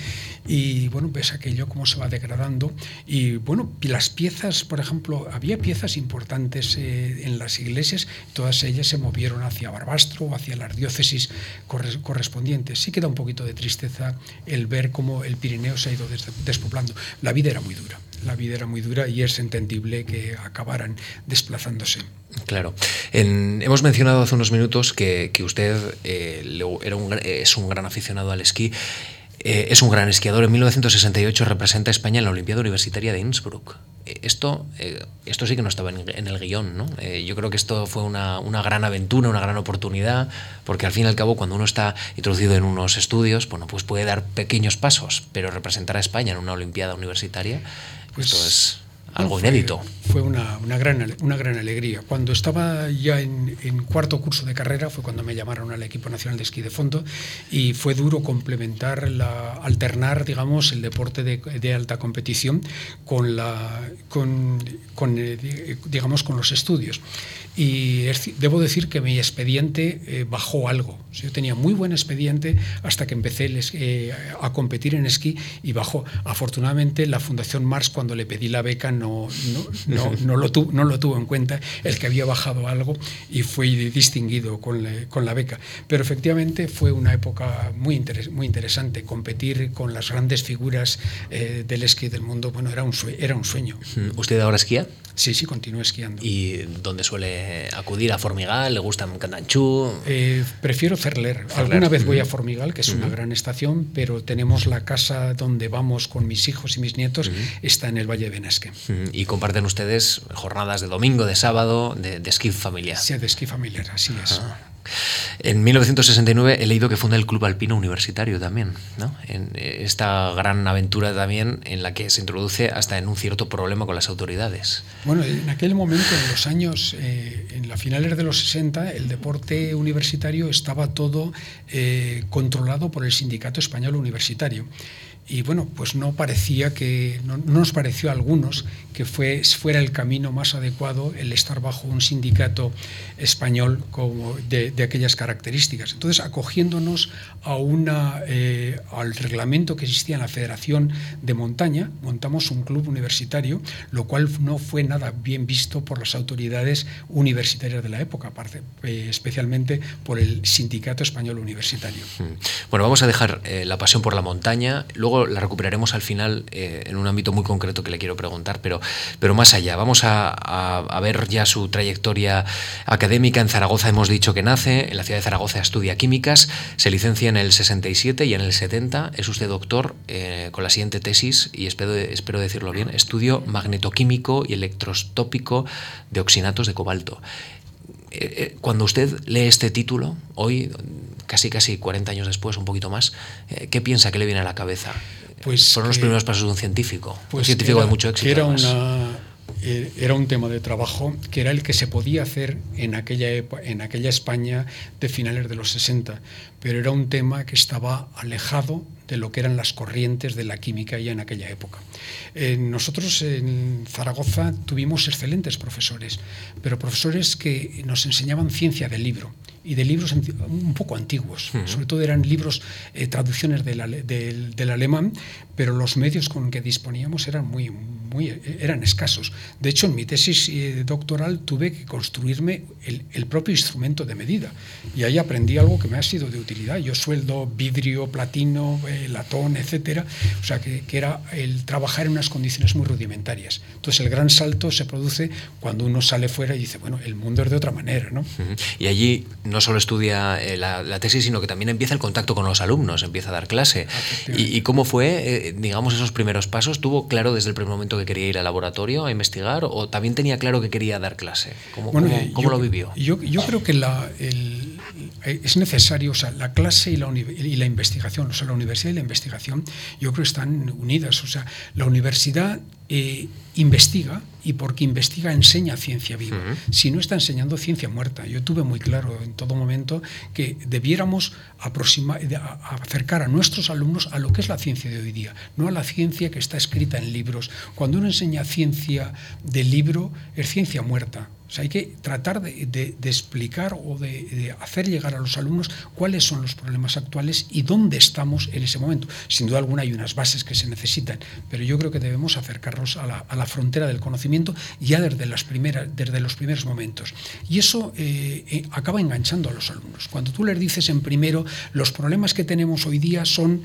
y bueno, ves aquello cómo se va degradando. Y bueno, las piezas, por ejemplo, había piezas importantes eh, en las iglesias, todas ellas se movieron hacia Barbastro o hacia las diócesis correspondientes. Sí queda un poquito de tristeza el ver cómo el Pirineo se ha ido despoblando. La vida era muy dura. La vida era muy dura y es entendible que acabaran desplazándose. Claro. hemos mencionado hace unos minutos que, usted eh, era es un gran aficionado al esquí. Eh, es un gran esquiador. En 1968 representa a España en la Olimpiada Universitaria de Innsbruck. Eh, esto, esto sí que no estaba en, el guion. ¿no? yo creo que esto fue una, una, gran aventura, una gran oportunidad, porque al fin y al cabo, cuando uno está introducido en unos estudios, bueno, pues puede dar pequeños pasos, pero representar a España en una Olimpiada Universitaria, pues, esto es algo inédito. Fue una, una, gran, una gran alegría. Cuando estaba ya en, en, cuarto curso de carrera fue cuando me llamaron al equipo nacional de esquí de fondo y fue duro complementar, la, alternar, digamos, el deporte de, de alta competición con, la, con, con, eh, digamos, con los estudios y debo decir que mi expediente eh, bajó algo. Yo tenía muy buen expediente hasta que empecé eh, a competir en esquí y bajó. Afortunadamente la Fundación Mars cuando le pedí la beca no, no, no, lo, tuvo, no lo tuvo en cuenta, el que había bajado algo y fue distinguido con, la, beca. Pero efectivamente fue una época muy, muy interesante. Competir con las grandes figuras eh, del esquí del mundo, bueno, era un, era un sueño. ¿Usted ahora esquía? Sí, sí, continúo esquiando. ¿Y dónde suele acudir? ¿A Formigal? ¿Le gusta Candanchú? Eh, prefiero Cerler. Alguna vez voy a Formigal, que es una gran estación, pero tenemos la casa donde vamos con mis hijos y mis nietos, está en el Valle de Benasque. ¿Y comparten ustedes jornadas de domingo, de sábado, de, esquí familiar? Sí, de esquí familiar, así es. Ah. En 1969 he leído que funda el Club Alpino Universitario también, ¿no? en eh, esta gran aventura también en la que se introduce hasta en un cierto problema con las autoridades. Bueno, en aquel momento, en los años, eh, en las finales de los 60, el deporte universitario estaba todo eh, controlado por el Sindicato Español Universitario y bueno, pues no parecía que, no, nos pareció a algunos que fue, fuera el camino más adecuado el estar bajo un sindicato español de, aquellas características. Entonces, acogiéndonos a una, eh, al reglamento que existía en la Federación de Montaña, montamos un club universitario, lo cual no fue nada bien visto por las autoridades universitarias de la época, aparte, eh, especialmente por el Sindicato Español Universitario. Bueno, vamos a dejar eh, la pasión por la montaña, luego la recuperaremos al final eh, en un ámbito muy concreto que le quiero preguntar, pero, pero más allá. Vamos a, ver ya su trayectoria académica. En Zaragoza hemos dicho que nace, en la ciudad de Zaragoza estudia químicas, se licencia en el 67 y en el 70 es usted doctor eh, con la siguiente tesis, y espero, espero decirlo bien, estudio magnetoquímico y electrostópico de oxinatos de cobalto eh, cuando usted lee este título, hoy, casi casi 40 años después, un poquito más, eh, ¿qué piensa que le viene a la cabeza? Pues Fueron los primeros pasos de un científico, pues un científico de mucho éxito. Era, una, eh, era un tema de trabajo que era el que se podía hacer en aquella, en aquella España de finales de los 60, pero era un tema que estaba alejado de lo que eran las corrientes de la química ya en aquella época. Eh, nosotros en Zaragoza tuvimos excelentes profesores, pero profesores que nos enseñaban ciencia del libro y de libros un poco antiguos. Sobre todo eran libros, eh, traducciones del, del, alemán, pero los medios con que disponíamos eran muy, muy eran escasos. De hecho, en mi tesis eh, doctoral tuve que construirme el, el, propio instrumento de medida y ahí aprendí algo que me ha sido de utilidad. Yo sueldo vidrio, platino, eh, latón, etcétera. O sea, que, que, era el trabajar en unas condiciones muy rudimentarias. Entonces, el gran salto se produce cuando uno sale fuera y dice, bueno, el mundo es de otra manera, ¿no? Y allí no solo estudia eh, la, tesis, sino que también empieza el contacto con los alumnos, empieza a dar clase. ¿Y, cómo fue, eh, digamos, esos primeros pasos? ¿Tuvo claro desde el primer momento que quería ir al laboratorio a investigar o también tenía claro que quería dar clase? ¿Cómo, cómo, lo vivió? Yo, yo creo que la, es necesario, o sea, la clase y la, y la investigación, o sea, la universidad y la investigación, yo creo que están unidas. O sea, la universidad eh, investiga y porque investiga enseña ciencia viva. Si no está enseñando ciencia muerta. Yo tuve muy claro en todo momento que debiéramos aproximar, acercar a nuestros alumnos a lo que es la ciencia de hoy día, no a la ciencia que está escrita en libros. Cuando uno enseña ciencia de libro, es ciencia muerta. Hay que tratar de, explicar o de, hacer llegar a los alumnos cuáles son los problemas actuales y dónde estamos en ese momento. Sin duda alguna hay unas bases que se necesitan, pero yo creo que debemos acercarnos a la, frontera del conocimiento ya desde, las primeras, desde los primeros momentos. Y eso eh, eh, acaba enganchando a los alumnos. Cuando tú les dices en primero, los problemas que tenemos hoy día son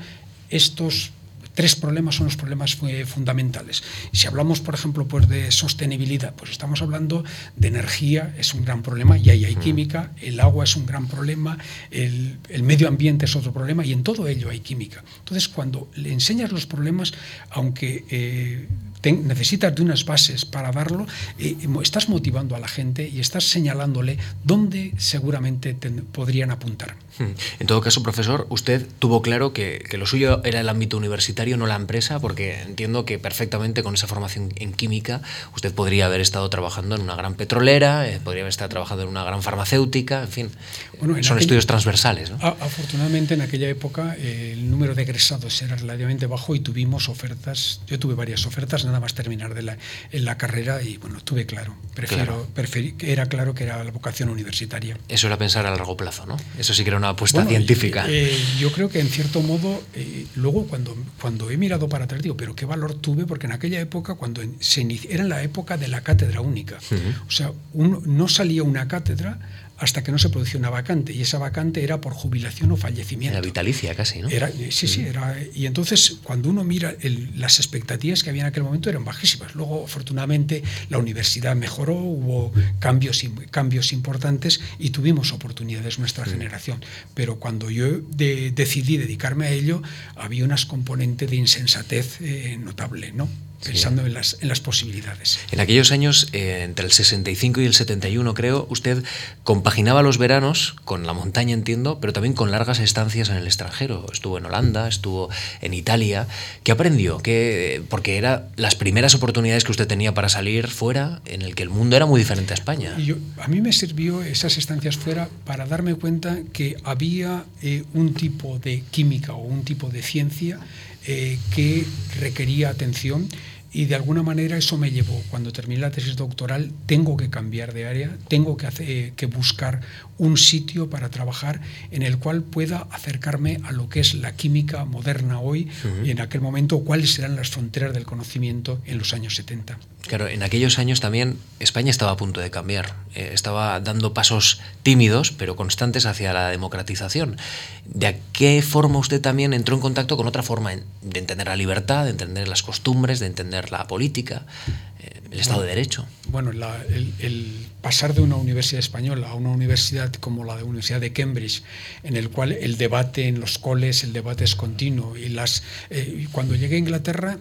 estos tres problemas son los problemas fundamentales. Si hablamos, por ejemplo, pues de sostenibilidad, pues estamos hablando de energía, es un gran problema, y ahí hay química, el agua es un gran problema, el, medio ambiente es otro problema, y en todo ello hay química. Entonces, cuando le enseñas los problemas, aunque... Eh, necesitas de unas bases para darlo, eh, estás motivando a la gente y estás señalándole dónde seguramente podrían apuntar. Hmm. En todo caso, profesor, usted tuvo claro que, lo suyo era el ámbito universitario, no la empresa, porque entiendo que perfectamente con esa formación en química usted podría haber estado trabajando en una gran petrolera, eh, podría haber estado trabajando en una gran farmacéutica, en fin, son estudios transversales. afortunadamente en aquella época eh, el número de egresados era relativamente bajo y tuvimos ofertas, yo tuve varias ofertas, nada más terminar de la, en la carrera y bueno, tuve claro, prefiero, era claro que era la vocación universitaria. Eso era pensar a largo plazo, ¿no? Eso sí que era una apuesta científica. Eh, yo creo que en cierto modo, eh, luego cuando, cuando he mirado para atrás, digo, pero qué valor tuve, porque en aquella época, cuando se era en la época de la cátedra única, o sea, uno, no salía una cátedra hasta que no se producía una vacante, y esa vacante era por jubilación o fallecimiento. Era vitalicia casi, ¿no? Era, sí, sí, era, y entonces cuando uno mira las expectativas que había en aquel momento eran bajísimas. Luego, afortunadamente, la universidad mejoró, hubo cambios, cambios importantes y tuvimos oportunidades nuestra generación. Pero cuando yo decidí dedicarme a ello, había unas componentes de insensatez eh, notable, ¿no? Pensando en, las, en las posibilidades. En aquellos años, eh, entre el 65 y el 71, creo, usted compaginaba los veranos con la montaña, entiendo, pero también con largas estancias en el extranjero. Estuvo en Holanda, estuvo en Italia. ¿Qué aprendió? ¿Qué, porque eran las primeras oportunidades que usted tenía para salir fuera, en el que el mundo era muy diferente a España. Yo, a mí me sirvió esas estancias fuera para darme cuenta que había eh, un tipo de química o un tipo de ciencia eh, que requería atención y de alguna manera eso me llevó, cuando terminé la tesis doctoral, tengo que cambiar de área, tengo que, hacer, que buscar un sitio para trabajar en el cual pueda acercarme a lo que es la química moderna hoy y en aquel momento cuáles serán las fronteras del conocimiento en los años 70. Claro, en aquellos años también España estaba a punto de cambiar, eh, estaba dando pasos tímidos pero constantes hacia la democratización. ¿De qué forma usted también entró en contacto con otra forma de entender la libertad, de entender las costumbres, de entender la política? el Estado de Derecho. Bueno, el, pasar de una universidad española a una universidad como la de Universidad de Cambridge, en el cual el debate en los coles, el debate es continuo, y las eh, cuando llegué a Inglaterra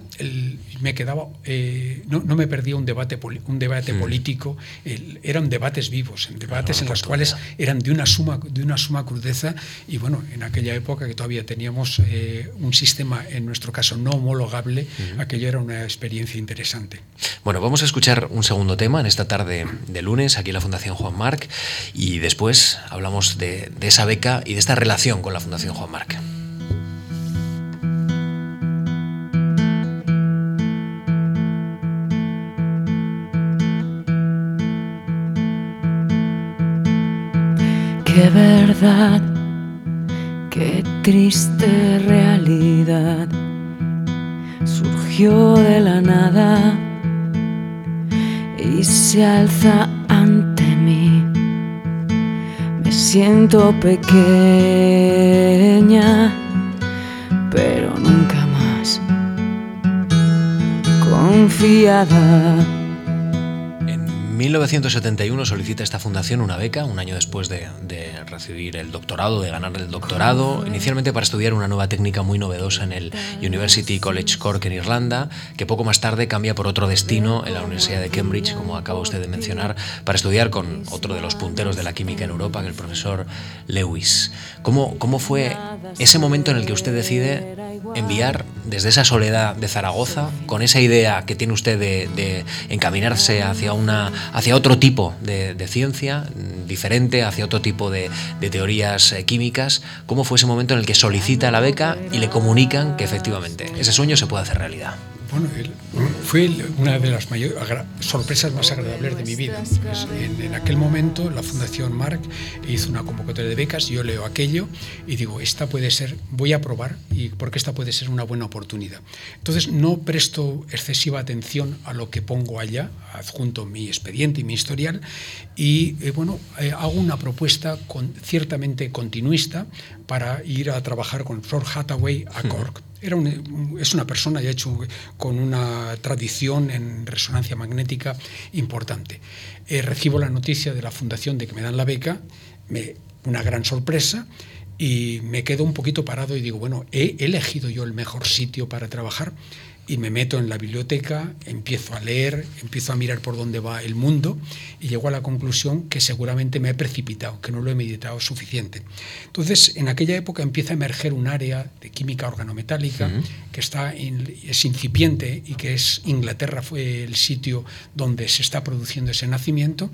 me quedaba, eh, no, me perdía un debate, un debate político, eran debates vivos, debates en los cuales eran de una, suma, de una suma crudeza, y bueno, en aquella época que todavía teníamos eh, un sistema, en nuestro caso, no homologable, aquello era una experiencia interesante. Bueno, vamos a escuchar un segundo tema en esta tarde de lunes aquí en la Fundación Juan Marc y después hablamos de, de esa beca y de esta relación con la Fundación Juan Marc. Qué verdad, qué triste realidad surgió de la nada y se alza ante mí. Me siento pequeña, pero nunca más confiada 1971 solicita esta fundación una beca, un año después de, recibir el doctorado, de ganar el doctorado, inicialmente para estudiar una nueva técnica muy novedosa en el University College Cork en Irlanda, que poco más tarde cambia por otro destino en la Universidad de Cambridge, como acaba usted de mencionar, para estudiar con otro de los punteros de la química en Europa, que el profesor Lewis. ¿Cómo, cómo fue ese momento en el que usted decide enviar desde esa soledad de Zaragoza, con esa idea que tiene usted de, encaminarse hacia, una, hacia otro tipo de, ciencia, mm, diferente, hacia otro tipo de, teorías eh, químicas, ¿cómo fue ese momento en el que solicita la beca y le comunican que efectivamente ese sueño se puede hacer realidad? Bueno, fue una de las mayores sorpresas más agradables de mi vida. En, aquel momento la Fundación Marc hizo una convocatoria de becas, yo leo aquello y digo, esta puede ser, voy a probar y porque esta puede ser una buena oportunidad. Entonces no presto excesiva atención a lo que pongo allá, adjunto mi expediente y mi historial y eh, bueno, eh, hago una propuesta con, ciertamente continuista para ir a trabajar con Flor Hathaway a Cork. Era es una persona ya hecho con una tradición en resonancia magnética importante. Eh, recibo la noticia de la fundación de que me dan la beca, me, una gran sorpresa, y me quedo un poquito parado y digo, bueno, he elegido yo el mejor sitio para trabajar y me meto en la biblioteca, empiezo a leer, empiezo a mirar por dónde va el mundo y llego a la conclusión que seguramente me he precipitado, que no lo he meditado suficiente. Entonces, en aquella época empieza a emerger un área de química organometálica que está es incipiente y que es Inglaterra fue el sitio donde se está produciendo ese nacimiento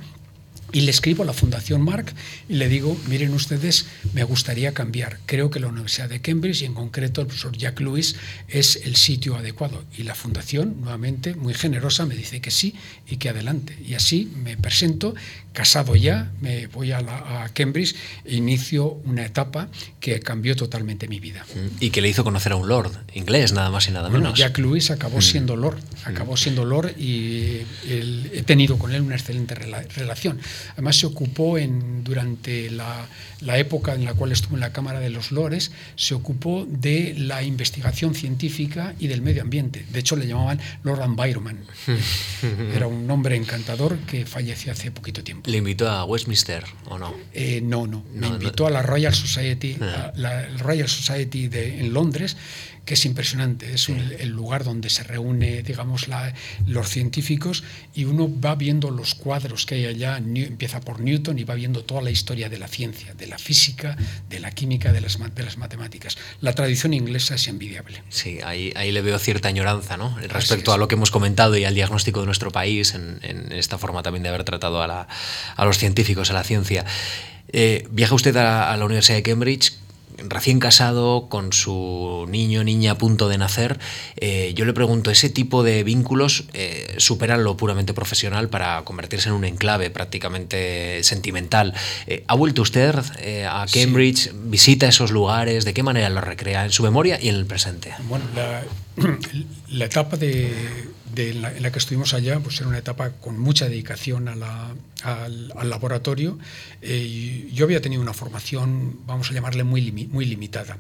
y le escribo a la Fundación Marc y le digo, miren ustedes, me gustaría cambiar. Creo que la Universidad de Cambridge y en concreto el profesor Jack Lewis es el sitio adecuado. Y la Fundación, nuevamente, muy generosa, me dice que sí y que adelante. Y así me presento, casado ya, me voy a, a Cambridge e inicio una etapa que cambió totalmente mi vida. Mm. Y que le hizo conocer a un lord inglés, nada más y nada bueno, menos. Jack Lewis acabó mm. siendo lord, acabó mm. siendo lord y he tenido con él una excelente relación. Además, se ocupó en, durante la, época en la cual estuvo en la Cámara de los Lores, se ocupó de la investigación científica y del medio ambiente. De hecho, le llamaban Lord Environment. [LAUGHS] Era un hombre encantador que falleció hace poquito tiempo. ¿Le invitó a Westminster o no? Eh, no, no, Me invitó a la Royal Society, ah. la Royal Society de, en Londres, que es impresionante. Es el lugar donde se reúne, digamos, los científicos y uno va viendo los cuadros que hay allá. Empieza por Newton y va viendo toda la historia de la ciencia, de la física, de la química, de las, de las matemáticas. La tradición inglesa es envidiable. Sí, ahí, ahí le veo cierta añoranza, ¿no? Respecto a lo que hemos comentado y al diagnóstico de nuestro país, en, esta forma también de haber tratado a, los científicos, a la ciencia. Eh, viaja usted a, a la Universidad de Cambridge recién casado, con su niño niña a punto de nacer, eh, yo le pregunto, ¿ese tipo de vínculos eh, superan lo puramente profesional para convertirse en un enclave prácticamente sentimental? Eh, ¿Ha vuelto usted a Cambridge? ¿Visita esos lugares? ¿De qué manera lo recrea en su memoria y en el presente? Bueno, la [CLEARS THROAT] etapa de en, la, que estuvimos allá, pues era una etapa con mucha dedicación al, laboratorio. Eh, yo había tenido una formación, vamos a llamarle muy, muy limitada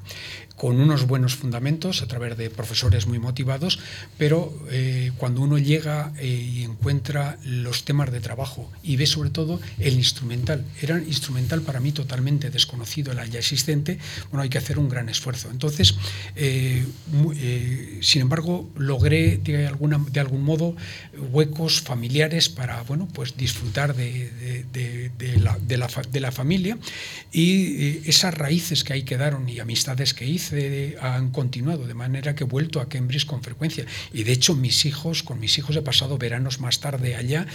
con unos buenos fundamentos a través de profesores muy motivados, pero eh, cuando uno llega eh, y encuentra los temas de trabajo y ve sobre todo el instrumental, era instrumental para mí totalmente desconocido, el ya existente, bueno, hay que hacer un gran esfuerzo. Entonces, eh, sin embargo, logré de, alguna, de algún modo huecos familiares para, bueno, pues disfrutar de, de, la, la, de la familia y esas raíces que ahí quedaron y amistades que hice, han continuado, de manera que he vuelto a Cambridge con frecuencia. Y de hecho, mis hijos, con mis hijos he pasado veranos más tarde allá.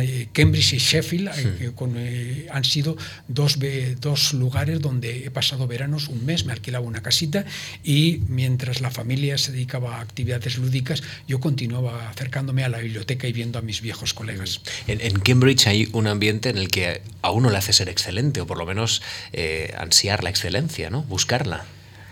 Eh, Cambridge y Sheffield eh, eh, han sido dos, dos lugares donde he pasado veranos un mes, me alquilaba una casita y mientras la familia se dedicaba a actividades lúdicas, yo continuaba acercándome a la biblioteca y viendo a mis viejos colegas. En, en Cambridge hay un ambiente en el que a uno le hace ser excelente, o por lo menos ansiar la excelencia, ¿no? buscarla.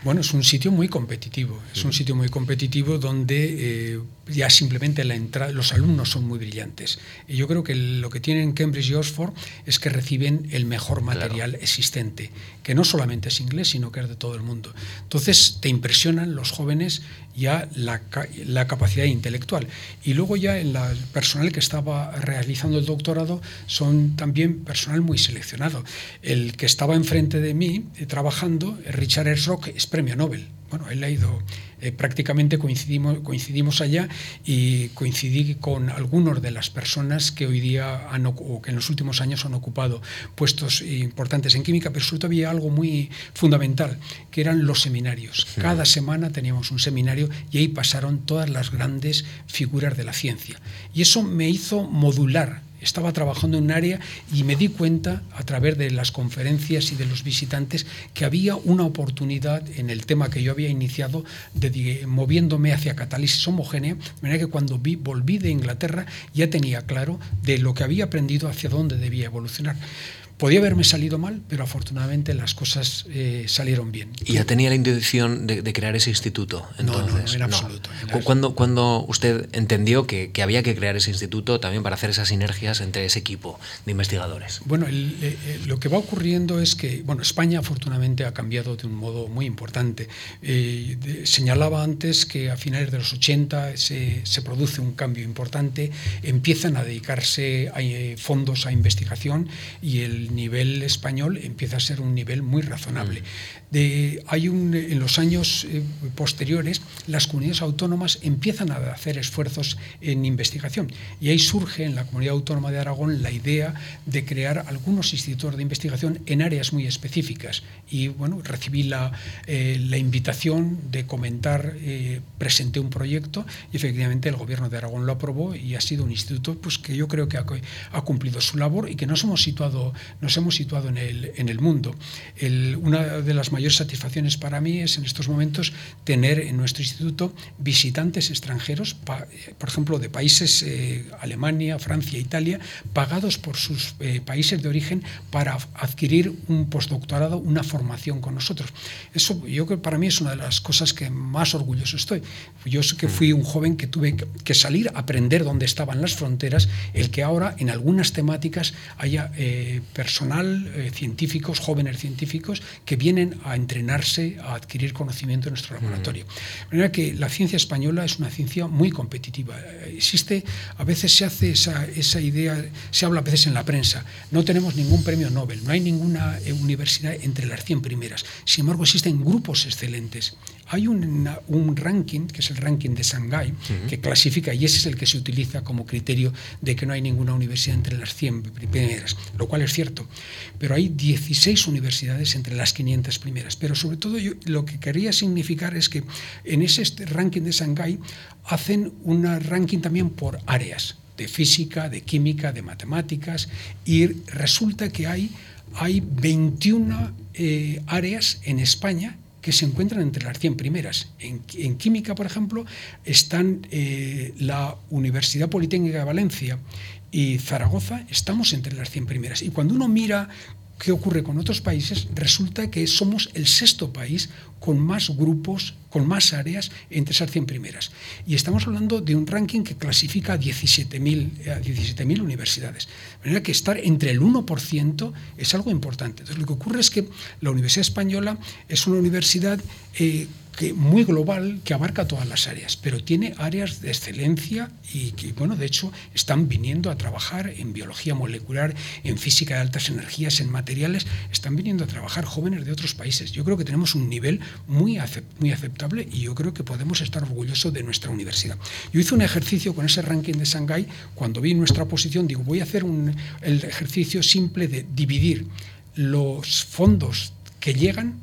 Bueno, es un sitio muy competitivo, es un sitio muy competitivo donde eh, ya simplemente la entrada, los alumnos son muy brillantes. Y yo creo que lo que tienen Cambridge y Oxford es que reciben el mejor material existente, que no solamente es inglés, sino que es de todo el mundo. Entonces te impresionan los jóvenes ya la, la capacidad intelectual. Y luego ya el personal que estaba realizando el doctorado son también personal muy seleccionado. El que estaba enfrente de mí eh, trabajando, Richard Ersrock, es premio Nobel. Bueno, él ha ido eh, prácticamente coincidimos, coincidimos allá y coincidí con algunos de las personas que hoy día han, o que en los últimos años han ocupado puestos importantes en química, pero sobre todo había algo muy fundamental, que eran los seminarios. Cada semana teníamos un seminario y ahí pasaron todas las grandes figuras de la ciencia. Y eso me hizo modular estaba trabajando en un área y me di cuenta a través de las conferencias y de los visitantes que había una oportunidad en el tema que yo había iniciado de, moviéndome hacia catálisis homogénea, de manera que cuando volví de Inglaterra ya tenía claro de lo que había aprendido hacia dónde debía evolucionar. Podía haberme salido mal, pero afortunadamente las cosas eh, salieron bien. ¿Y ya tenía la intención de, crear ese instituto? Entonces? No, no, en absoluto. ¿Cuándo, cuando usted entendió que, había que crear ese instituto también para hacer esas sinergias entre ese equipo de investigadores? Bueno, eh, eh, lo que va ocurriendo es que bueno, España afortunadamente ha cambiado de un modo muy importante. señalaba antes que a finales de los 80 se, se produce un cambio importante, empiezan a dedicarse a, fondos a investigación y el nivel español empieza a ser un nivel muy razonable. De, hay un, en los años eh, posteriores, las comunidades autónomas empiezan a hacer esfuerzos en investigación y ahí surge en la comunidad autónoma de Aragón la idea de crear algunos institutos de investigación en áreas muy específicas. Y bueno, recibí la, eh, la invitación de comentar, eh, presenté un proyecto y efectivamente el gobierno de Aragón lo aprobó y ha sido un instituto pues, que yo creo que ha, ha cumplido su labor y que nos hemos situado nos hemos situado en el, en el mundo. una de las mayores satisfacciones para mí es en estos momentos tener en nuestro instituto visitantes extranjeros, por ejemplo, de países eh, Alemania, Francia, Italia, pagados por sus eh, países de origen para adquirir un postdoctorado, una formación con nosotros. Eso yo creo que para mí es una de las cosas que más orgulloso estoy. Yo sé que fui un joven que tuve que salir a aprender dónde estaban las fronteras, el que ahora en algunas temáticas haya eh, personal, eh, científicos, jóvenes científicos, que vienen a entrenarse, a adquirir conocimiento en nuestro laboratorio. De manera que la ciencia española es una ciencia muy competitiva. Existe, a veces se hace esa, esa idea, se habla a veces en la prensa, no tenemos ningún premio Nobel, no hay ninguna eh, universidad entre las 100 primeras. Sin embargo, existen grupos excelentes. Hay un, un ranking, que es el ranking de Shanghái, que clasifica, y ese es el que se utiliza como criterio de que no hay ninguna universidad entre las 100 primeras, lo cual es cierto pero hay 16 universidades entre las 500 primeras. Pero sobre todo yo, lo que quería significar es que en ese este ranking de Shanghái hacen un ranking también por áreas, de física, de química, de matemáticas, y resulta que hay, hay 21 eh, áreas en España que se encuentran entre las 100 primeras. En, química, por ejemplo, están eh, la Universidad Politécnica de Valencia y Zaragoza, estamos entre las 100 primeras. Y cuando uno mira ¿Qué ocurre con otros países? Resulta que somos el sexto país con más grupos, con más áreas entre esas 100 primeras. Y estamos hablando de un ranking que clasifica a 17.000 17 universidades. De manera que estar entre el 1% es algo importante. Entonces, lo que ocurre es que la Universidad Española es una universidad eh, que, muy global que abarca todas las áreas, pero tiene áreas de excelencia y que, bueno, de hecho, están viniendo a trabajar en biología molecular, en física de altas energías, en materiales, están viniendo a trabajar jóvenes de otros países. Yo creo que tenemos un nivel muy, muy aceptable y yo creo que podemos estar orgullosos de nuestra universidad. Yo hice un ejercicio con ese ranking de Shanghái, cuando vi nuestra posición, digo, voy a hacer un, el ejercicio simple de dividir los fondos que llegan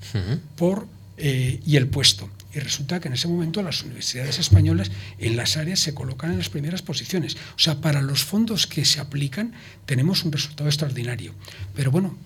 por eh, y el puesto. Y resulta que en ese momento las universidades españolas en las áreas se colocan en las primeras posiciones. O sea, para los fondos que se aplican tenemos un resultado extraordinario. Pero bueno,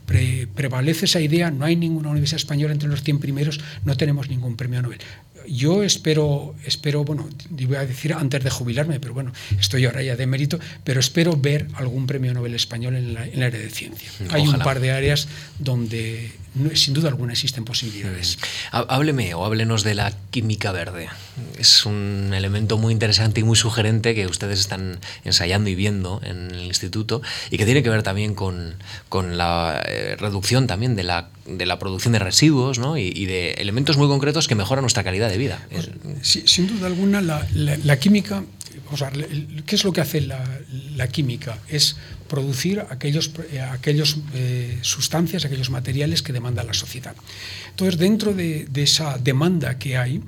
prevalece esa idea, no hay ninguna universidad española entre los 100 primeros, no tenemos ningún premio Nobel yo espero, espero, bueno, voy a decir antes de jubilarme, pero bueno, estoy ahora ya de mérito, pero espero ver algún premio Nobel español en, la, el área de ciencia. Hay un par de áreas donde sin duda alguna existen posibilidades. Mm. Hábleme o háblenos de la química verde. Es un elemento muy interesante y muy sugerente que ustedes están ensayando y viendo en el instituto y que tiene que ver también con, con la eh, reducción también de la, de la producción de residuos ¿no? y, y, de elementos muy concretos que mejoran nuestra calidad de vida. Pues, sin duda alguna, la, la, química, o sea, ¿qué es lo que hace la, la química? Es producir aquellos, eh, aquellos eh, sustancias, aquellos materiales que demanda la sociedad. Entonces, dentro de, esa demanda que hay,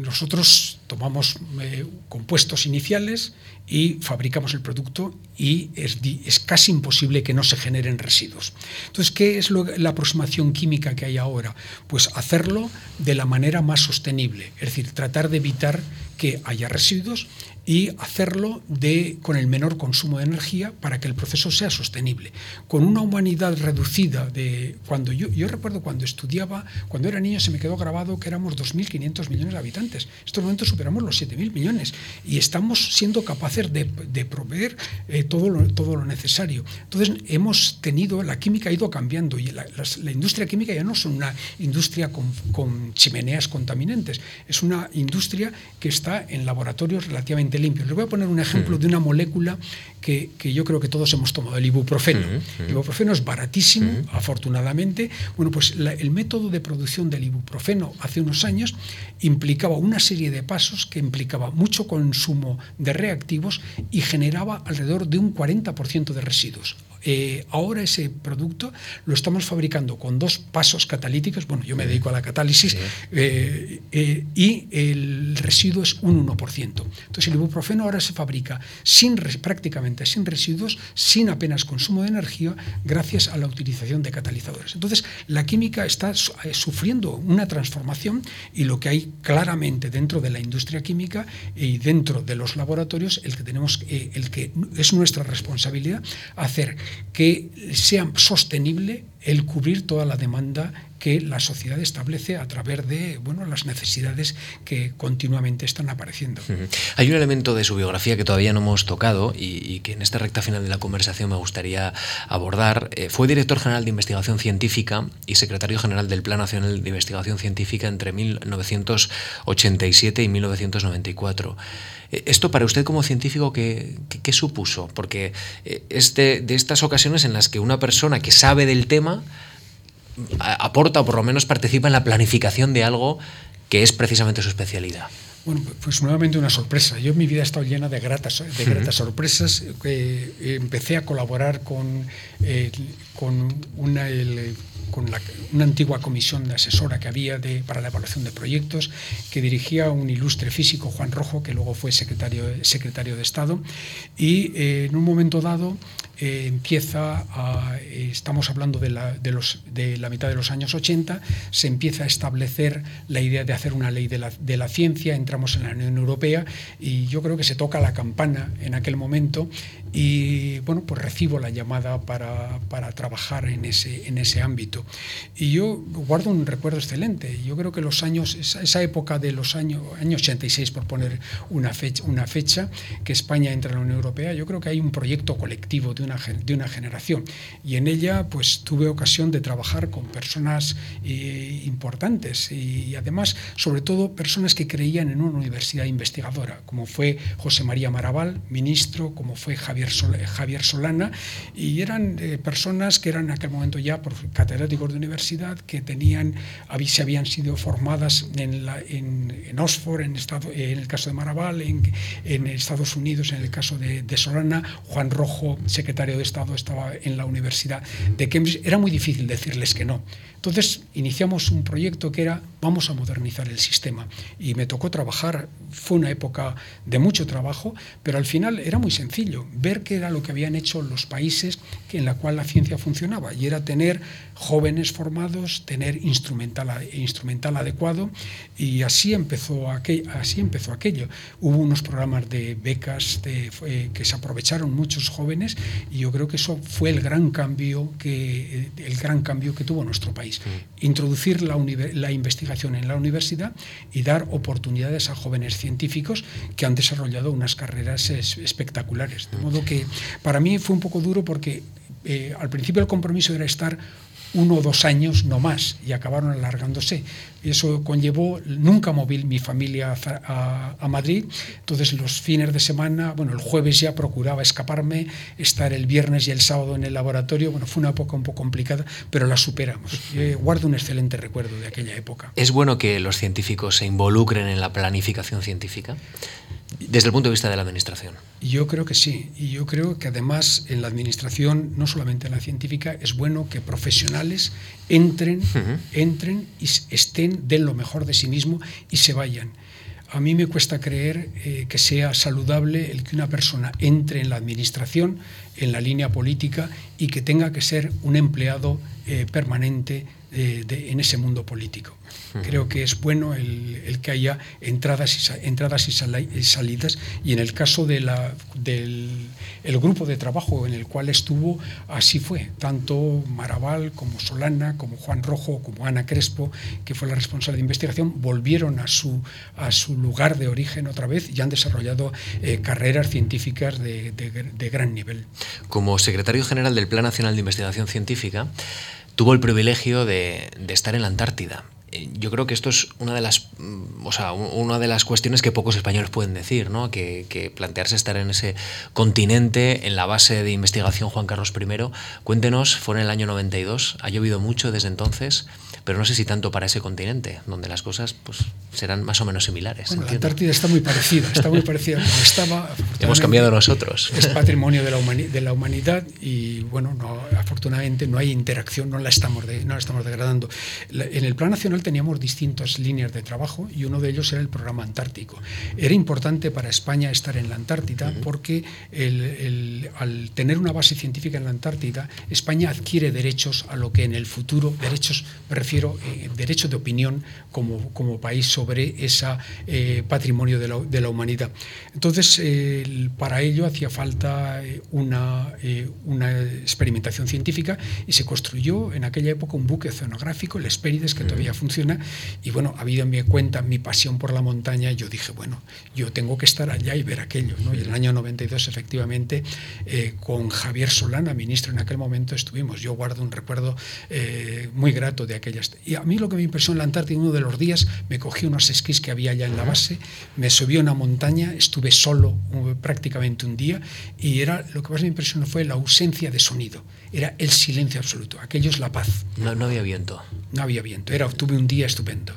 nosotros tomamos eh, compuestos iniciales y fabricamos el producto y es, es, casi imposible que no se generen residuos. Entonces, ¿qué es la aproximación química que hay ahora? Pues hacerlo de la manera más sostenible, es decir, tratar de evitar que haya residuos y hacerlo de, con el menor consumo de energía para que el proceso sea sostenible. Con una humanidad reducida de cuando yo, yo recuerdo cuando estudiaba, cuando era niño se me quedó grabado que éramos 2.500 millones de habitantes. En estos momentos superamos los 7.000 millones y estamos siendo capaces de, de proveer eh, todo, lo, todo lo necesario. Entonces hemos tenido, la química ha ido cambiando y la, la, industria química ya no es una industria con, con chimeneas contaminantes, es una industria que está en laboratorios relativamente limpio. Les voy a poner un ejemplo de una molécula que, yo creo que todos hemos tomado, el ibuprofeno. El ibuprofeno es baratísimo, afortunadamente. Bueno, pues el método de producción del ibuprofeno hace unos años implicaba una serie de pasos que implicaba mucho consumo de reactivos y generaba alrededor de un 40% de residuos. Eh, ahora ese producto lo estamos fabricando con dos pasos catalíticos, bueno, yo me dedico a la catálisis, eh, eh, y el residuo es un 1%. Entonces el ibuprofeno ahora se fabrica sin, prácticamente sin residuos, sin apenas consumo de energía, gracias a la utilización de catalizadores. Entonces la química está sufriendo una transformación y lo que hay claramente dentro de la industria química y dentro de los laboratorios, el que tenemos, el que es nuestra responsabilidad hacer que sea sostenible el cubrir toda la demanda que la sociedad establece a través de bueno, las necesidades que continuamente están apareciendo. Hay un elemento de su biografía que todavía no hemos tocado y, que en esta recta final de la conversación me gustaría abordar. Eh, fue director general de investigación científica y secretario general del Plan Nacional de Investigación Científica entre 1987 y 1994. Eh, ¿Esto para usted como científico qué, qué, supuso? Porque eh, es de, de estas ocasiones en las que una persona que sabe del tema aporta o por lo menos participa en la planificación de algo que es precisamente su especialidad. Bueno, pues nuevamente una sorpresa. Yo mi vida ha estado llena de gratas, de gratas sorpresas. Eh, empecé a colaborar con, eh, con una, con una antigua comisión asesora que había de, para la evaluación de proyectos, que dirigía un ilustre físico, Juan Rojo, que luego fue secretario, secretario de Estado. Y eh, en un momento dado eh, empieza a, eh, estamos hablando de la, de, los, de la, mitad de los años 80, se empieza a establecer la idea de hacer una ley de la, de la, ciencia, entramos en la Unión Europea y yo creo que se toca la campana en aquel momento y bueno, pues recibo la llamada para, para trabajar en ese, en ese ámbito. Y yo guardo un recuerdo excelente. Yo creo que los años, esa, época de los años, año 86, por poner una fecha, una fecha, que España entra en la Unión Europea, yo creo que hay un proyecto colectivo de una, de una generación. Y en ella, pues tuve ocasión de trabajar con personas eh, importantes y además, sobre todo, personas que creían en una universidad investigadora, como fue José María Maraval, ministro, como fue Javier, Javier Solana, y eran eh, personas que eran en aquel momento ya catedráticos de universidad, que tenían, se habían sido formadas en, en, Oxford, en, estado, en el caso de Maraval, en, en Estados Unidos, en el caso de, de Solana, Juan Rojo, secretario de Estado, estaba en la Universidad de Cambridge. Era muy difícil decirles que no. Entonces iniciamos un proyecto que era vamos a modernizar el sistema y me tocó trabajar, fue una época de mucho trabajo, pero al final era muy sencillo, ver qué era lo que habían hecho los países en la cual la ciencia funcionaba y era tener jóvenes formados, tener instrumental, instrumental adecuado y así empezó, aquel, así empezó aquello. Hubo unos programas de becas eh, que se aprovecharon muchos jóvenes y yo creo que eso fue el gran cambio que, el gran cambio que tuvo nuestro país. Introducir la, investigación en la universidad y dar oportunidades a jóvenes científicos que han desarrollado unas carreras espectaculares. De modo que para mí fue un poco duro porque eh, al principio el compromiso era estar uno o dos años, no más, y acabaron alargándose. Eso conllevó, nunca moví mi familia a, a, Madrid, entonces los fines de semana, bueno, el jueves ya procuraba escaparme, estar el viernes y el sábado en el laboratorio, bueno, fue una época un poco complicada, pero la superamos. Yo guardo un excelente recuerdo de aquella época. ¿Es bueno que los científicos se involucren en la planificación científica? Desde el punto de vista de la administración. Yo creo que sí, y yo creo que además en la administración, no solamente en la científica, es bueno que profesionales entren, entren y estén, den lo mejor de sí mismo y se vayan. A mí me cuesta creer eh, que sea saludable el que una persona entre en la administración, en la línea política y que tenga que ser un empleado eh, permanente eh, en ese mundo político. Creo que es bueno el, que haya entradas y, entradas y, salidas y en el caso de la, del el grupo de trabajo en el cual estuvo, así fue. Tanto Maraval como Solana, como Juan Rojo, como Ana Crespo, que fue la responsable de investigación, volvieron a su, a su lugar de origen otra vez y han desarrollado eh, carreras científicas de, de gran nivel. Como secretario general del Plan Nacional de Investigación Científica, tuvo el privilegio de, estar en la Antártida. Eh, yo creo que esto es una de las, mm, o sea, una de las cuestiones que pocos españoles pueden decir, ¿no? que, que, plantearse estar en ese continente, en la base de investigación Juan Carlos I. Cuéntenos, fue en el año 92, ha llovido mucho desde entonces pero no sé si tanto para ese continente, donde las cosas pues, serán más o menos similares. Bueno, la Antártida está muy parecida, está muy parecida como estaba. [LAUGHS] Hemos cambiado nosotros. Es patrimonio de la, de la humanidad y, bueno, no, afortunadamente no hay interacción, no la estamos, de, no la estamos degradando. en el Plan Nacional teníamos distintas líneas de trabajo y uno de ellos era el programa antártico. Era importante para España estar en la Antártida porque el, el, al tener una base científica en la Antártida, España adquiere derechos a lo que en el futuro, derechos, me refiero eh, derecho de opinión como, como país sobre ese eh, patrimonio de la, de la, humanidad. Entonces, para ello hacía falta eh, una, una experimentación científica y se construyó en aquella época un buque oceanográfico, el Espérides, que todavía funciona. Y bueno, habido en mi cuenta mi pasión por la montaña, yo dije, bueno, yo tengo que estar allá y ver aquello. ¿no? Y en el año 92, efectivamente, con Javier Solana, ministro en aquel momento, estuvimos. Yo guardo un recuerdo muy grato de aquellas y a mí lo que me impresionó en la Antártida, uno de los días me cogí unos esquís que había allá en la base, me subí a una montaña, estuve solo prácticamente un día y era lo que más me impresionó fue la ausencia de sonido, era el silencio absoluto, aquello es la paz. No, no había viento. No había viento, era, tuve un día estupendo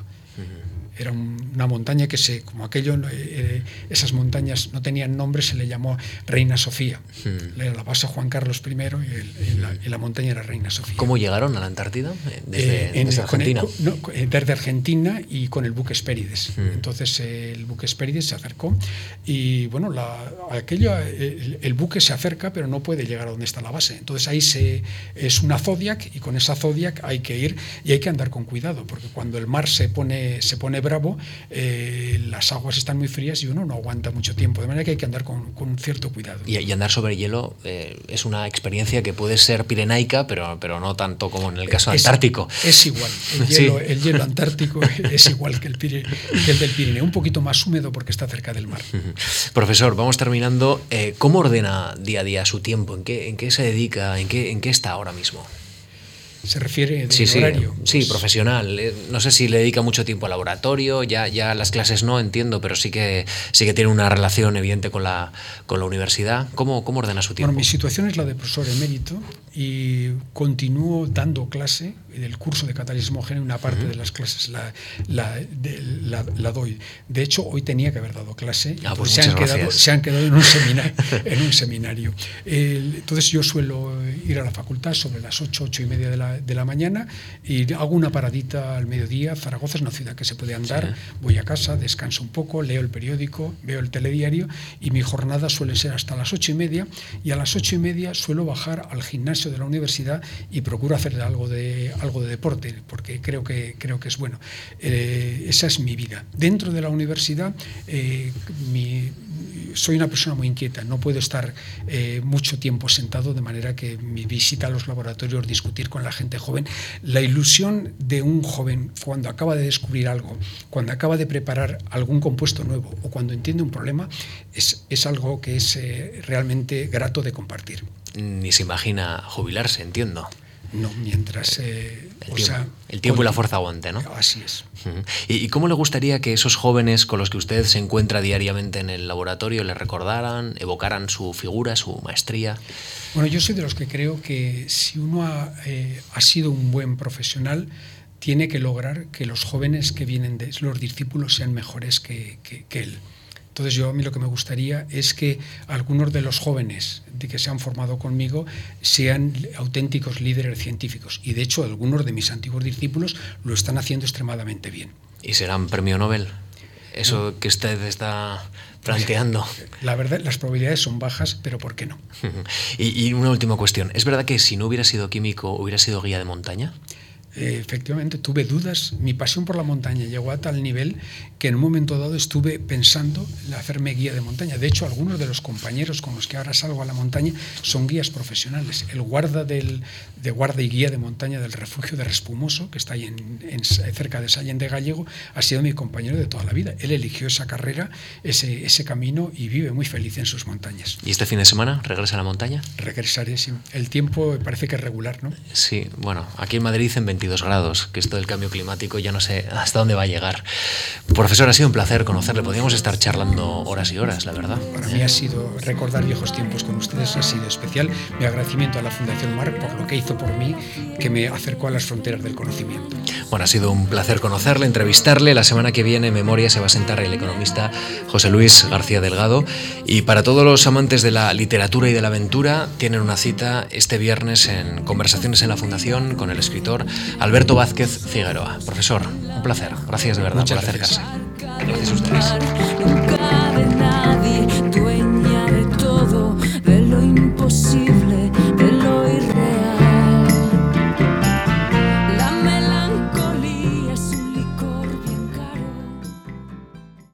era una montaña que se, como aquello, eh, eh, esas montañas no tenían nombre, se le llamó Reina Sofía. Hmm. La base Juan Carlos I y, la, montaña era Reina Sofía. ¿Cómo llegaron a la Antártida? Eh, desde, Argentina. desde Argentina y con el buque Espérides. Hmm. Entonces el buque Espérides se acercó y bueno, la, aquello, el, buque se acerca pero no puede llegar a donde está la base. Entonces ahí se, es una Zodiac y con esa Zodiac hay que ir y hay que andar con cuidado porque cuando el mar se pone, se pone bravo, eh, las aguas están muy frías y uno no aguanta mucho tiempo, de manera que hay que andar con, con cierto cuidado. Y, andar sobre hielo eh, es una experiencia que puede ser pirenaica, pero, pero no tanto como en el caso antártico. Es igual, el [LAUGHS] hielo, el hielo antártico [LAUGHS] es igual que el, que el, del Pirineo, un poquito más húmedo porque está cerca del mar. [LAUGHS] Profesor, vamos terminando. Eh, ¿Cómo ordena día a día su tiempo? ¿En qué, en qué se dedica? ¿En qué, ¿En qué está ahora mismo? Se refiere de sí, horario. Sí, pues profesional. Eh, no sé si le dedica mucho tiempo al laboratorio, ya, ya las clases no entiendo, pero sí que sí que tiene una relación evidente con la, con la universidad. ¿Cómo, ¿Cómo ordena su tiempo? Bueno, mi situación es la de profesor emérito y continúo dando clase del curso de catalismo homogéneo, una parte de las clases la, la, la, doy. De hecho, hoy tenía que haber dado clase, ah, pues se, han quedado, se, han quedado, en un seminario. [LAUGHS] en un seminario. entonces yo suelo ir a la facultad sobre las 8, 8 y media de la, de la mañana y hago una paradita al mediodía. Zaragoza es una ciudad que se puede andar, voy a casa, descanso un poco, leo el periódico, veo el telediario y mi jornada suele ser hasta las 8 y media y a las 8 y media suelo bajar al gimnasio de la universidad y procuro hacer algo de, algo de deporte, porque creo que, creo que es bueno. Eh, esa es mi vida. Dentro de la universidad, eh, soy una persona muy inquieta, no puedo estar eh, mucho tiempo sentado, de manera que mi visita a los laboratorios, discutir con la gente joven, la ilusión de un joven cuando acaba de descubrir algo, cuando acaba de preparar algún compuesto nuevo o cuando entiende un problema, es, es algo que es realmente grato de compartir ni se imagina jubilarse, entiendo. No, mientras... Eh, el, tiempo, el tiempo y la fuerza aguante, ¿no? Así es. ¿Y, cómo le gustaría que esos jóvenes con los que usted se encuentra diariamente en el laboratorio le recordaran, evocaran su figura, su maestría? Bueno, yo soy de los que creo que si uno ha, eh, sido un buen profesional, tiene que lograr que los jóvenes que vienen de los discípulos sean mejores que, que él. Entonces yo a mí lo que me gustaría es que algunos de los jóvenes de que se han formado conmigo sean auténticos líderes científicos. Y de hecho algunos de mis antiguos discípulos lo están haciendo extremadamente bien. ¿Y serán premio Nobel? Eso que usted está planteando. La verdad, las probabilidades son bajas, pero ¿por qué no? [LAUGHS] y, y una última cuestión. ¿Es verdad que si no hubiera sido químico, hubiera sido guía de montaña? Efectivamente tuve dudas. Mi pasión por la montaña llegó a tal nivel que en un momento dado estuve pensando en hacerme guía de montaña. De hecho, algunos de los compañeros con los que ahora salgo a la montaña son guías profesionales. El guarda del, de guarda y guía de montaña del refugio de Respumoso, que está ahí en, cerca de Sallén de Gallego, ha sido mi compañero de toda la vida. Él eligió esa carrera, ese, ese camino y vive muy feliz en sus montañas. ¿Y este fin de semana regresa a la montaña? Regresaré, sí. El tiempo parece que es regular, ¿no? Sí, bueno, aquí en Madrid en 22 grados, que esto del cambio climático ya no sé hasta dónde va a llegar. Profesor, ha sido un placer conocerle. Podríamos estar charlando horas y horas, la verdad. Para mí ha sido recordar viejos tiempos con ustedes, ha sido especial. Mi agradecimiento a la Fundación Marc por lo que hizo por mí, que me acercó a las fronteras del conocimiento. Bueno, ha sido un placer conocerle, entrevistarle. La semana que viene en Memoria se va a sentar el economista José Luis García Delgado. Y para todos los amantes de la literatura y de la aventura, tienen una cita este viernes en Conversaciones en la Fundación con el escritor Alberto Vázquez Figueroa. Profesor, un placer. Gracias de verdad Muchas por acercarse. Gracias a ustedes.